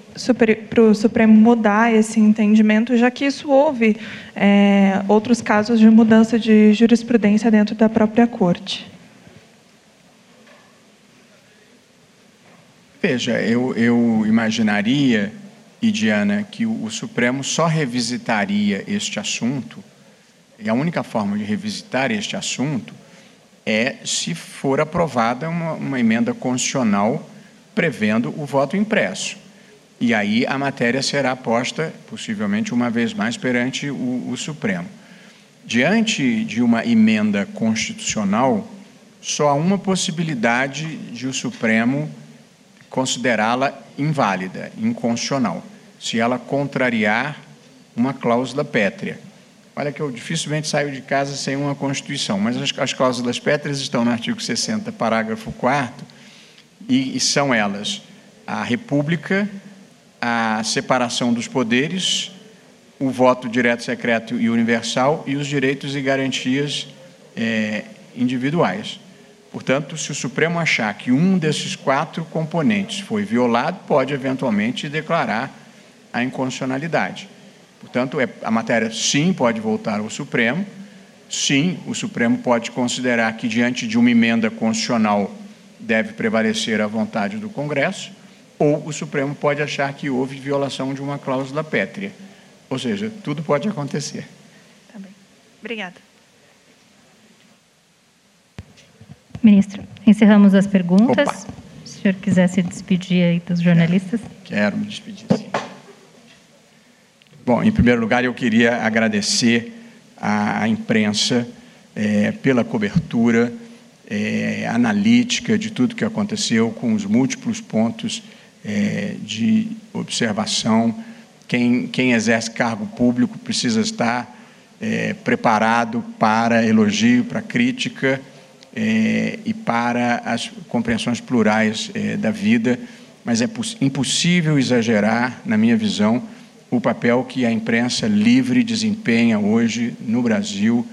Supremo mudar esse entendimento, já que isso houve é, outros casos de mudança de jurisprudência dentro da própria Corte. Veja, eu, eu imaginaria, e Diana, que o, Supremo só revisitaria este assunto, e a única forma de revisitar este assunto é se for aprovada uma, uma emenda constitucional prevendo o voto impresso. E aí a matéria será posta, possivelmente uma vez mais, perante o, o Supremo. Diante de uma emenda constitucional, só há uma possibilidade de o Supremo considerá-la inválida, inconstitucional, se ela contrariar uma cláusula pétrea. Olha que eu dificilmente saio de casa sem uma Constituição, mas as, as cláusulas pétreas estão no artigo 60, parágrafo 4 e, e são elas a República, a separação dos poderes, o voto direto, secreto e universal e os direitos e garantias é, individuais. Portanto, se o Supremo achar que um desses quatro componentes foi violado, pode eventualmente declarar a inconstitucionalidade. Portanto, é, a matéria sim pode voltar ao Supremo, sim, o Supremo pode considerar que, diante de uma emenda constitucional, deve prevalecer a vontade do Congresso, ou o Supremo pode achar que houve violação de uma cláusula pétrea. Ou seja, tudo pode acontecer. Tá bem. Obrigada. Ministro, encerramos as perguntas. Opa. Se o senhor quiser se despedir aí dos jornalistas. Quero me despedir, sim. Bom, em primeiro lugar, eu queria agradecer à imprensa é, pela cobertura é, analítica de tudo que aconteceu, com os múltiplos pontos é, de observação. Quem, quem, exerce cargo público precisa estar é, preparado para elogio, para crítica é, e para as compreensões plurais é, da vida, mas é impossível exagerar, na minha visão, o papel que a imprensa livre desempenha hoje no Brasil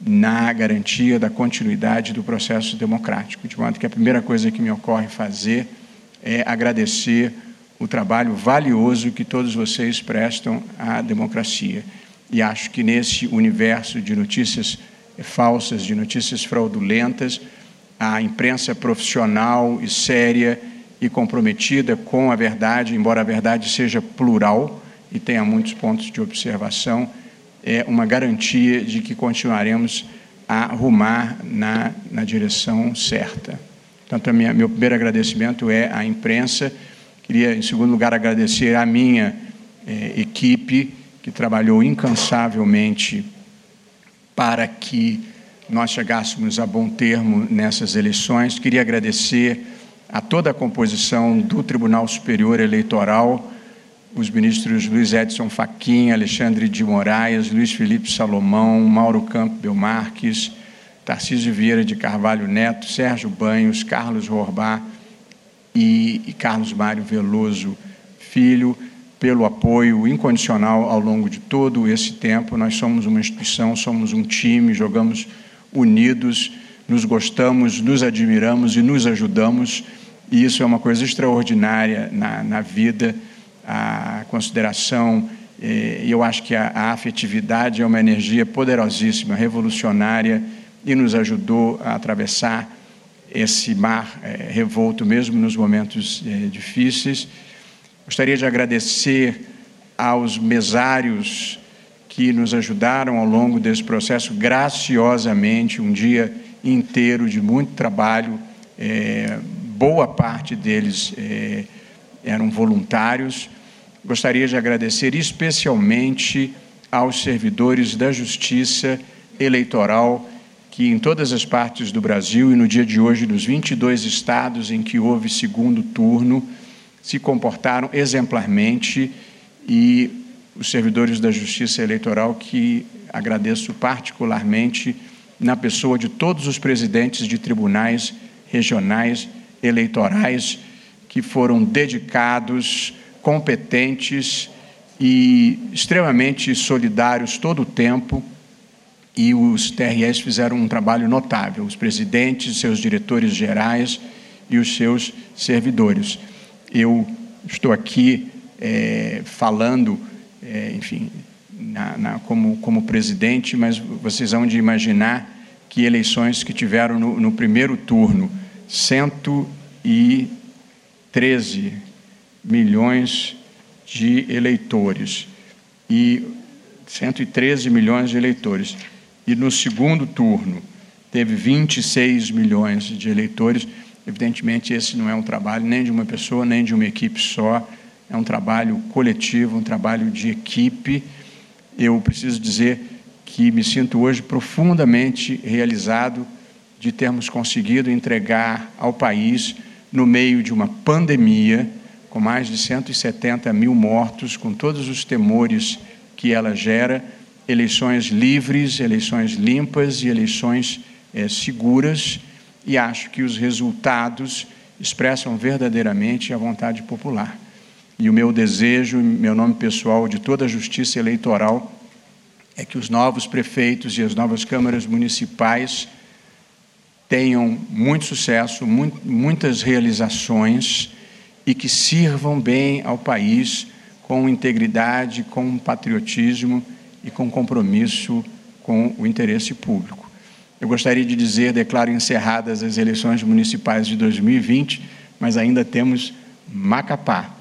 na garantia da continuidade do processo democrático. De modo que a primeira coisa que me ocorre fazer é agradecer o trabalho valioso que todos vocês prestam à democracia. E acho que nesse universo de notícias falsas, de notícias fraudulentas, a imprensa profissional e séria e comprometida com a verdade, embora a verdade seja plural e tenha muitos pontos de observação, é uma garantia de que continuaremos a rumar na, na direção certa. Portanto, minha, meu primeiro agradecimento é à imprensa. Queria, em segundo lugar, agradecer à minha é, equipe, que trabalhou incansavelmente para que nós chegássemos a bom termo nessas eleições. Queria agradecer a toda a composição do Tribunal Superior Eleitoral, os ministros Luiz Edson Fachin, Alexandre de Moraes, Luiz Felipe Salomão, Mauro Campbell Marques, Tarcísio Vieira de Carvalho Neto, Sérgio Banhos, Carlos Rorbá e, e Carlos Mário Veloso Filho, pelo apoio incondicional ao longo de todo esse tempo. Nós somos uma instituição, somos um time, jogamos unidos, nos gostamos, nos admiramos e nos ajudamos, e isso é uma coisa extraordinária na, na vida a consideração, eh, e eu acho que a, a afetividade é uma energia poderosíssima, revolucionária, e nos ajudou a atravessar esse mar é, revolto, mesmo nos momentos é, difíceis. Gostaria de agradecer aos mesários que nos ajudaram ao longo desse processo graciosamente, um dia inteiro de muito trabalho. É, boa parte deles eram voluntários. Gostaria de agradecer especialmente aos servidores da Justiça Eleitoral, que em todas as partes do Brasil e no dia de hoje, nos 22 estados em que houve segundo turno, se comportaram exemplarmente e os servidores da Justiça Eleitoral, que agradeço particularmente na pessoa de todos os presidentes de tribunais regionais eleitorais que foram dedicados, competentes e extremamente solidários todo o tempo. E os TRS fizeram um trabalho notável, os presidentes, seus diretores gerais e os seus servidores. Eu estou aqui é, falando, é, enfim, na, na, como, como presidente, mas vocês vão de imaginar que eleições que tiveram no, no primeiro turno, cento e 13 milhões de eleitores e 113 milhões de eleitores. E no segundo turno teve 26 milhões de eleitores. Evidentemente, esse não é um trabalho nem de uma pessoa, nem de uma equipe só, é um trabalho coletivo, um trabalho de equipe. Eu preciso dizer que me sinto hoje profundamente realizado de termos conseguido entregar ao país no meio de uma pandemia, com mais de 170 mil mortos, com todos os temores que ela gera, eleições livres, eleições limpas e eleições é, seguras, e acho que os resultados expressam verdadeiramente a vontade popular. E o meu desejo, meu nome pessoal, de toda a justiça eleitoral, é que os novos prefeitos e as novas câmaras municipais tenham muito sucesso, muitas realizações e que sirvam bem ao país com integridade, com patriotismo e com compromisso com o interesse público. Eu gostaria de dizer, declaro encerradas as eleições municipais de 2020, mas ainda temos Macapá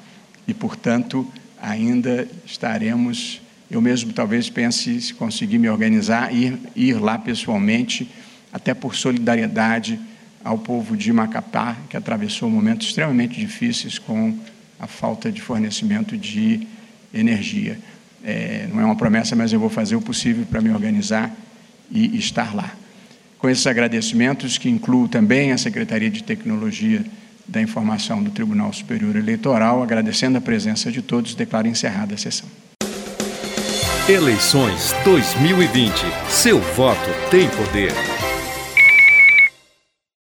e, portanto, ainda estaremos. Eu mesmo talvez pense, se conseguir me organizar, ir, ir lá pessoalmente até por solidariedade ao povo de Macapá, que atravessou momentos extremamente difíceis com a falta de fornecimento de energia. É, não é uma promessa, mas eu vou fazer o possível para me organizar e estar lá. Com esses agradecimentos, que incluo também a Secretaria de Tecnologia da Informação do Tribunal Superior Eleitoral, agradecendo a presença de todos, declaro encerrada a sessão. Eleições 2020. Seu voto tem poder.